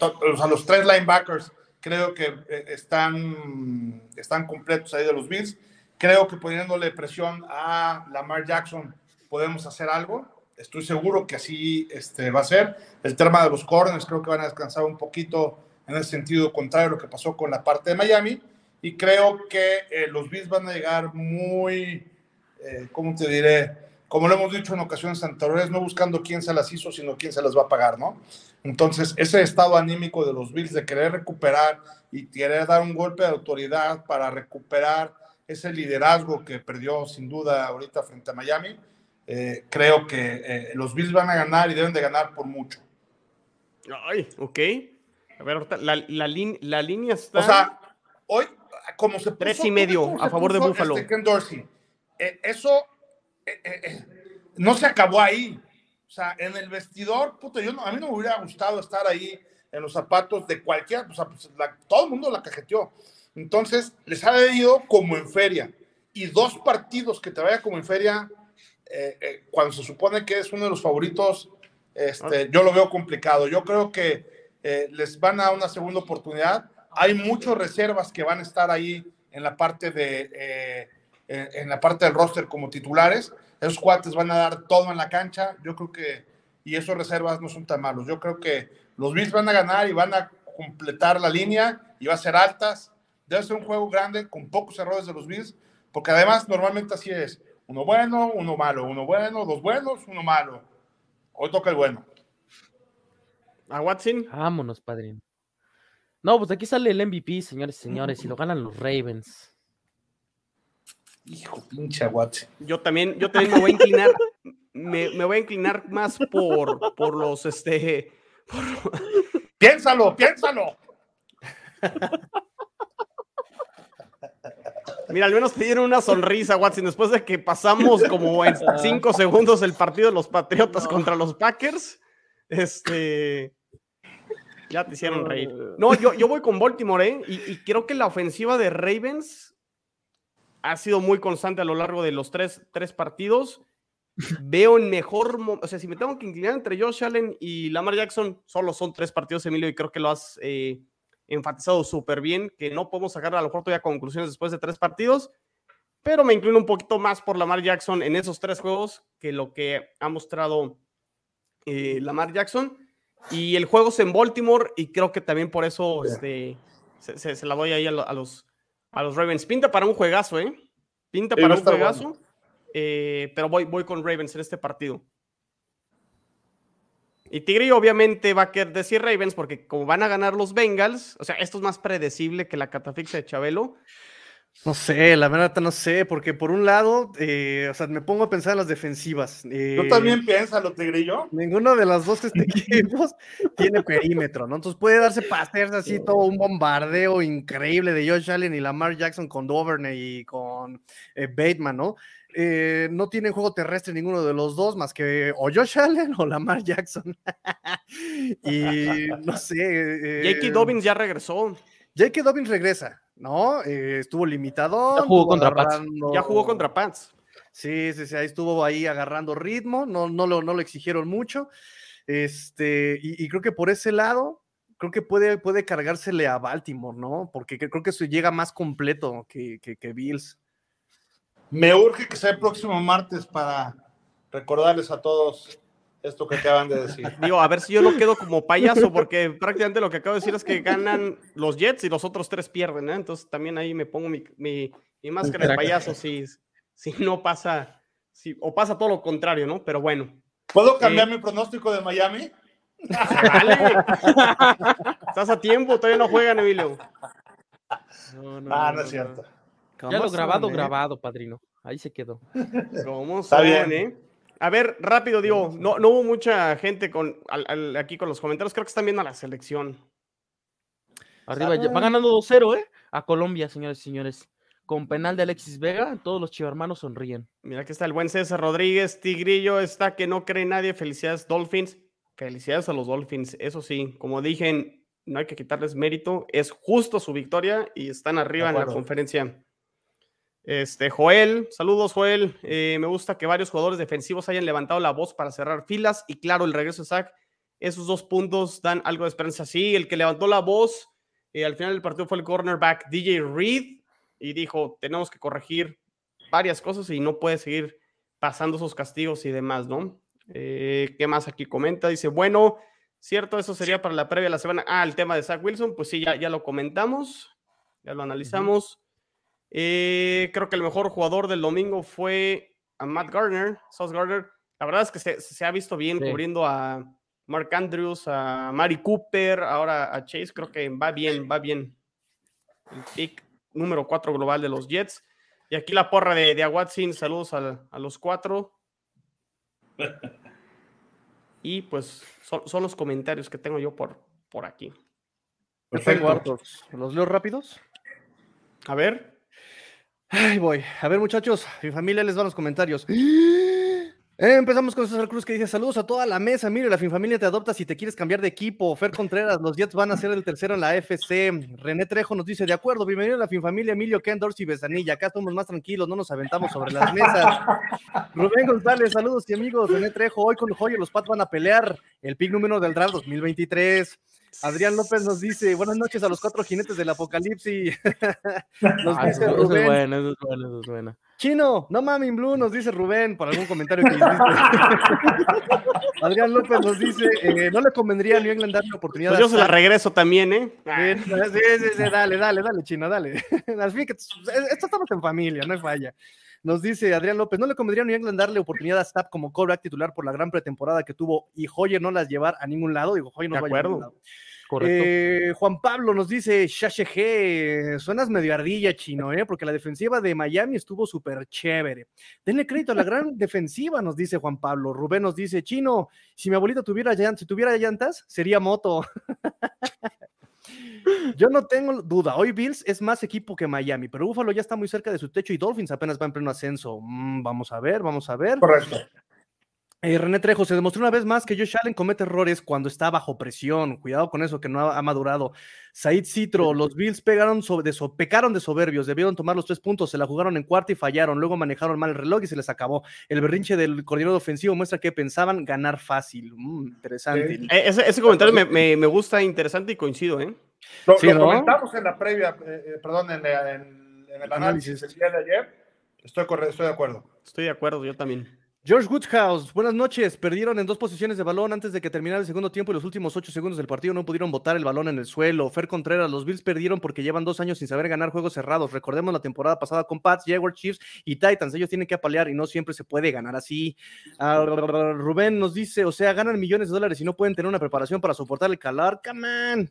[SPEAKER 4] o sea, los tres linebackers creo que eh, están, están completos ahí de los Bills. Creo que poniéndole presión a Lamar Jackson podemos hacer algo. Estoy seguro que así este, va a ser. El tema de los corners creo que van a descansar un poquito en el sentido contrario a lo que pasó con la parte de Miami y creo que eh, los Bills van a llegar muy, eh, ¿cómo te diré? Como lo hemos dicho en ocasiones anteriores, no buscando quién se las hizo, sino quién se las va a pagar, ¿no? Entonces, ese estado anímico de los Bills de querer recuperar y querer dar un golpe de autoridad para recuperar ese liderazgo que perdió sin duda ahorita frente a Miami, eh, creo que los Bills van a ganar y deben de ganar por mucho.
[SPEAKER 1] Ay, ok. A ver, la, la, la línea está...
[SPEAKER 4] O sea, hoy como se
[SPEAKER 1] Tres y medio a favor de Buffalo.
[SPEAKER 4] Este eh, eso eh, eh, no se acabó ahí. O sea, en el vestidor, puto, yo a mí no me hubiera gustado estar ahí en los zapatos de cualquiera, o sea, pues, todo el mundo la cajeteó. Entonces, les ha ido como en feria. Y dos partidos que te vaya como en feria, cuando se supone que es uno de los favoritos, este, yo lo veo complicado. Yo creo que les van a dar una segunda oportunidad hay muchas reservas que van a estar ahí en la parte de eh, en la parte del roster como titulares. Esos cuates van a dar todo en la cancha. Yo creo que y esos reservas no son tan malos. Yo creo que los Bills van a ganar y van a completar la línea y va a ser altas. Debe ser un juego grande con pocos errores de los Bills, porque además normalmente así es. Uno bueno, uno malo, uno bueno, dos buenos, uno malo. Hoy toca el bueno.
[SPEAKER 1] ¿A Watson?
[SPEAKER 3] Vámonos, padrino. No, pues aquí sale el MVP, señores y señores, y lo ganan los Ravens.
[SPEAKER 4] Hijo, pinche aguate.
[SPEAKER 1] Yo también, yo también me voy a inclinar, me, voy a inclinar más por, por los, este...
[SPEAKER 4] Piénsalo, piénsalo.
[SPEAKER 1] Mira, al menos te dieron una sonrisa, Watson, después de que pasamos como en cinco segundos el partido de los Patriotas contra los Packers. Este. Ya te hicieron reír. No, yo, yo voy con Baltimore, ¿eh? Y, creo que la ofensiva de Ravens ha sido muy constante a lo largo de los tres, tres partidos. Veo en mejor. O sea, si me tengo que inclinar entre Josh Allen y Lamar Jackson, solo son tres partidos, Emilio, y creo que lo has eh, enfatizado súper bien, que no podemos sacar a lo mejor todavía conclusiones después de tres partidos, pero me inclino un poquito más por Lamar Jackson en esos tres juegos que lo que ha mostrado eh, Lamar Jackson. Y el juego es en Baltimore y creo que también por eso este, se, la doy ahí a, los, a los Ravens. Pinta para un juegazo, ¿eh? Pinta para un juegazo, eh, pero voy, voy con Ravens en este partido. Y Tigre obviamente va a querer decir Ravens porque como van a ganar los Bengals, o sea, esto es más predecible que la catafixia de Chabelo.
[SPEAKER 2] No sé, la verdad no sé, porque por un lado, eh, o sea, me pongo a pensar en las defensivas. Eh,
[SPEAKER 4] Yo también piénsalo, Tigrillo.
[SPEAKER 2] Ninguno de los dos este equipos tiene perímetro, ¿no? Entonces puede darse pases así todo un bombardeo increíble de Josh Allen y Lamar Jackson con Doverney y con eh, Bateman, ¿no? Eh, no tienen juego terrestre ninguno de los dos, más que o Josh Allen o Lamar Jackson. y no sé.
[SPEAKER 1] Eh, J.K. Dobbins ya regresó.
[SPEAKER 2] J.K. Dobbins regresa, ¿no? Eh, estuvo limitado.
[SPEAKER 3] Ya jugó contra Pats.
[SPEAKER 1] Ya jugó contra Pats.
[SPEAKER 2] Sí, sí, sí, ahí estuvo ahí agarrando ritmo, no, no, lo, no lo exigieron mucho. Este, y, creo que por ese lado, creo que puede, puede cargársele a Baltimore, ¿no? Porque creo que eso llega más completo que, que Bills.
[SPEAKER 4] Me urge que sea el próximo martes para recordarles a todos esto que acaban de decir.
[SPEAKER 1] Digo, a ver si yo no quedo como payaso, porque prácticamente lo que acabo de decir es que ganan los Jets y los otros tres pierden, ¿eh? Entonces también ahí me pongo mi, mi, máscara de payaso si, si no pasa, si, o pasa todo lo contrario, ¿no? Pero bueno.
[SPEAKER 4] ¿Puedo cambiar eh, mi pronóstico de Miami?
[SPEAKER 1] Estás a tiempo, todavía no juegan, Emilio.
[SPEAKER 4] No, no, ah, no es cierto.
[SPEAKER 3] Ya lo grabado, grabado, padrino. Ahí se quedó.
[SPEAKER 1] ¿Cómo Está bien, eh? A ver, rápido, digo, no, no hubo mucha gente con, aquí con los comentarios. Creo que están viendo a la selección.
[SPEAKER 3] Arriba, ya, va ganando 2-0, ¿eh? A Colombia, señores y señores. Con penal de Alexis Vega, todos los chivarmanos sonríen.
[SPEAKER 1] Mira que está el buen César Rodríguez. Tigrillo está que no cree nadie. Felicidades, Dolphins. Felicidades a los Dolphins. Eso sí, como dije, no hay que quitarles mérito. Es justo su victoria y están arriba en la conferencia este, Joel, saludos Joel. Eh, me gusta que varios jugadores defensivos hayan levantado la voz para cerrar filas y claro, el regreso de Zach, esos dos puntos dan algo de esperanza. Sí, el que levantó la voz eh, al final del partido fue el cornerback DJ Reed y dijo, tenemos que corregir varias cosas y no puede seguir pasando esos castigos y demás, ¿no? Eh, ¿Qué más aquí comenta? Dice, bueno, cierto, eso sería para la previa de la semana. Ah, el tema de Zach Wilson, pues sí, ya, ya lo comentamos, ya lo analizamos. Eh, creo que el mejor jugador del domingo fue a Matt Gardner, Sauce Gardner. La verdad es que se, ha visto bien cubriendo a Mark Andrews, a Mari Cooper, ahora a Chase. Creo que va bien, va bien. El pick número 4 global de los Jets. Y aquí la porra de, de Watson. Saludos a, los cuatro. Y pues son, los comentarios que tengo yo por, por aquí.
[SPEAKER 2] Perfecto. ¿Los leo rápidos?
[SPEAKER 1] A ver.
[SPEAKER 2] Ay, voy. A ver, muchachos, mi familia les va los comentarios. empezamos con César Cruz que dice: Saludos a toda la mesa. Mire, la familia te adopta si te quieres cambiar de equipo. Fer Contreras, los Jets van a ser el tercero en la FC. René Trejo nos dice: De acuerdo, bienvenido a la familia Emilio Ken Dorsey Besanilla. Acá estamos más tranquilos, no nos aventamos sobre las mesas. Rubén González, saludos y amigos. René Trejo, hoy con Joyo los Pats van a pelear el pick número del draft 2023. Adrián López nos dice, buenas noches a los cuatro jinetes del apocalipsis. nos ah, dice eso, Rubén. es bueno, eso es bueno, eso es bueno. Chino, no mami blue, nos dice Rubén por algún comentario que hiciste. Adrián López nos dice, eh, no le convendría a New England darle oportunidad.
[SPEAKER 1] Pues yo se la regreso también, ¿eh?
[SPEAKER 2] Sí, sí, sí, dale, dale, dale, Chino, dale. Así que esto estamos en familia, no es falla. Nos dice Adrián López, ¿no le convendría a New England darle oportunidad a Stapp como coreback titular por la gran pretemporada que tuvo y Hoyer no las llevar a ningún lado? Digo, Hoyer no va a llevar a ningún lado. Eh, Juan Pablo nos dice, G, suenas medio ardilla chino, ¿eh? porque la defensiva de Miami estuvo súper chévere. Denle crédito a la gran defensiva, nos dice Juan Pablo. Rubén nos dice, chino, si mi abuelita tuviera, si tuviera llantas, sería moto. Yo no tengo duda, hoy Bills es más equipo que Miami, pero Buffalo ya está muy cerca de su techo y Dolphins apenas va en pleno ascenso. Mm, vamos a ver, vamos a ver.
[SPEAKER 4] Correcto.
[SPEAKER 2] Eh, René Trejo, se demostró una vez más que Josh Allen comete errores cuando está bajo presión. Cuidado con eso, que no ha, madurado. Said Citro, los Bills pegaron de pecaron de soberbios, debieron tomar los tres puntos, se la jugaron en cuarto y fallaron. Luego manejaron mal el reloj y se les acabó. El berrinche del coordinador ofensivo muestra que pensaban ganar fácil. Mm, interesante.
[SPEAKER 1] Eh, ese, comentario me, gusta, interesante y coincido, ¿eh?
[SPEAKER 4] Lo, comentamos en la previa, eh, perdón, en, el análisis del día de ayer. Estoy, estoy de acuerdo.
[SPEAKER 1] Estoy de acuerdo, yo también.
[SPEAKER 2] George Woodhouse, buenas noches. Perdieron en dos posiciones de balón antes de que terminara el segundo tiempo y los últimos ocho segundos del partido no pudieron botar el balón en el suelo. Fer Contreras, los Bills perdieron porque llevan dos años sin saber ganar juegos cerrados. Recordemos la temporada pasada con Pats, Jaguars, Chiefs y Titans. Ellos tienen que apalear y no siempre se puede ganar así. Ah, Rubén nos dice, o sea, ganan millones de dólares y no pueden tener una preparación para soportar el calar. Come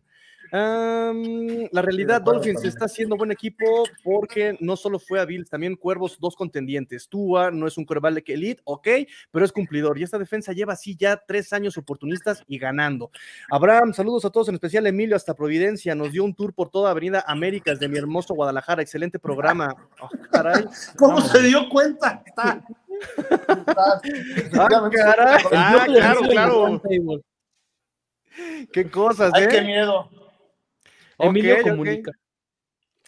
[SPEAKER 2] la realidad, Dolphins está haciendo buen equipo porque no solo fue a Bills, también Cuervos, dos contendientes. Tua no es un de elite, ok, pero es cumplidor. Y esta defensa lleva así ya tres años oportunistas y ganando. Abraham, saludos a todos, en especial Emilio hasta Providencia. Nos dio un tour por toda Avenida Américas de mi hermoso Guadalajara. Excelente programa.
[SPEAKER 4] Oh, ¿Cómo se dio cuenta?
[SPEAKER 2] Está. ah, ah claro, claro. Qué cosas, ¿eh?
[SPEAKER 4] Ay, qué miedo.
[SPEAKER 2] Emilio comunica.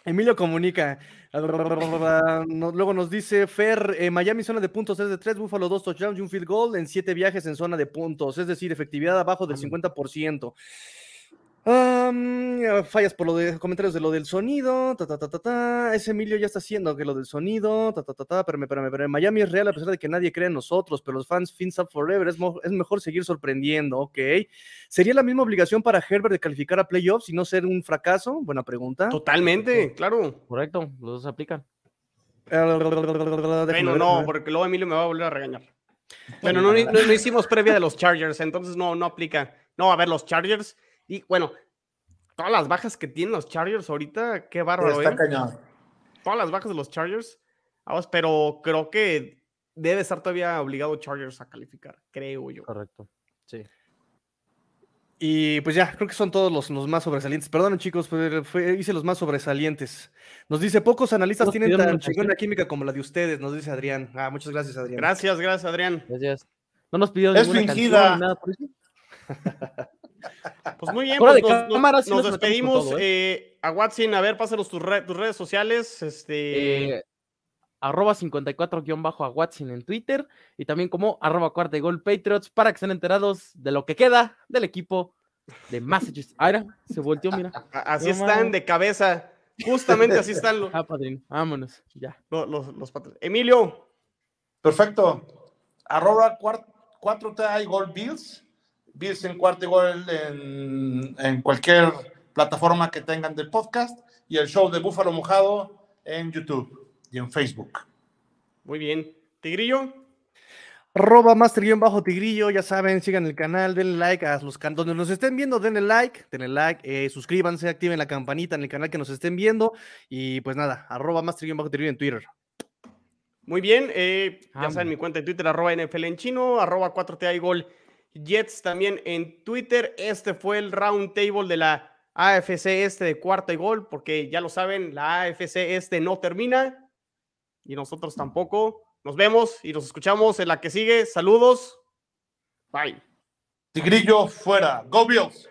[SPEAKER 2] Emilio comunica. Luego nos dice Fer, eh, Miami zona de puntos es de 3, Buffalo 2 touchdowns y un field goal en 7 viajes en zona de puntos, es decir, efectividad abajo del 50% fallas por lo de comentarios de lo del sonido. Ta, ta, ta, ta, Ese Emilio ya está haciendo que lo del sonido. Ta, ta, ta, ta. Espérame, espérame, espérame. Miami es real a pesar de que nadie cree en nosotros, pero los fans fins up forever. Es, es, mejor seguir sorprendiendo. Ok. ¿Sería la misma obligación para Herbert de calificar a playoffs y no ser un fracaso? Buena pregunta.
[SPEAKER 1] Totalmente, claro.
[SPEAKER 3] Correcto, los dos aplican.
[SPEAKER 1] Bueno, no, porque luego Emilio me va a volver a regañar. Bueno, no, no, no hicimos previa de los Chargers, entonces no, no aplica. No, a ver, los Chargers y bueno, todas las bajas que tienen los Chargers ahorita, qué bárbaro.
[SPEAKER 4] Está ¿eh? cañón.
[SPEAKER 1] Todas las bajas de los Chargers. Vamos, pero creo que debe estar todavía obligado Chargers a calificar, creo yo.
[SPEAKER 3] Correcto. Sí.
[SPEAKER 2] Y pues ya, creo que son todos los, más sobresalientes. Perdón, chicos, hice los más sobresalientes. Nos dice, pocos analistas tienen tan chingona química como la de ustedes, nos dice Adrián. Ah, muchas gracias, Adrián.
[SPEAKER 1] Gracias, gracias, Adrián.
[SPEAKER 3] Gracias. No nos pidió
[SPEAKER 4] es ninguna fingida. nada por eso.
[SPEAKER 1] Pues muy bien, pues nos, despedimos. ¿eh? Eh, a Watson, a ver, pásanos tus, tus redes sociales. Este.
[SPEAKER 3] Eh, arroba 54-bajo a Watson en Twitter y también como arroba cuarta de gol Patriots para que estén enterados de lo que queda del equipo de Massachusetts. Ah, se volteó, mira.
[SPEAKER 1] Así están de cabeza. Justamente así están los.
[SPEAKER 3] Ah, padrino, vámonos, ya.
[SPEAKER 1] Los, los, Emilio.
[SPEAKER 4] Perfecto. Arroba 4T Gol Bills Bills en cuarto gol en, en, cualquier plataforma que tengan del podcast y el show de Búfalo Mojado en YouTube y en Facebook.
[SPEAKER 1] Muy bien. Tigrillo.
[SPEAKER 2] Arroba bajo tigrillo, ya saben, sigan el canal, denle like a los canales donde nos estén viendo, denle like, denle like, eh, suscríbanse, activen la campanita en el canal que nos estén viendo y pues nada, arroba bajo tigrillo en Twitter.
[SPEAKER 1] Muy bien, eh, ya saben mi cuenta de Twitter, arroba NFL en chino, arroba 4T gol Jets también en Twitter. Este fue el round table de la AFC este de cuarta y gol, porque ya lo saben, la AFC este no termina y nosotros tampoco. Nos vemos y nos escuchamos en la que sigue. Saludos. Bye.
[SPEAKER 4] Tigrillo fuera. Go Bills.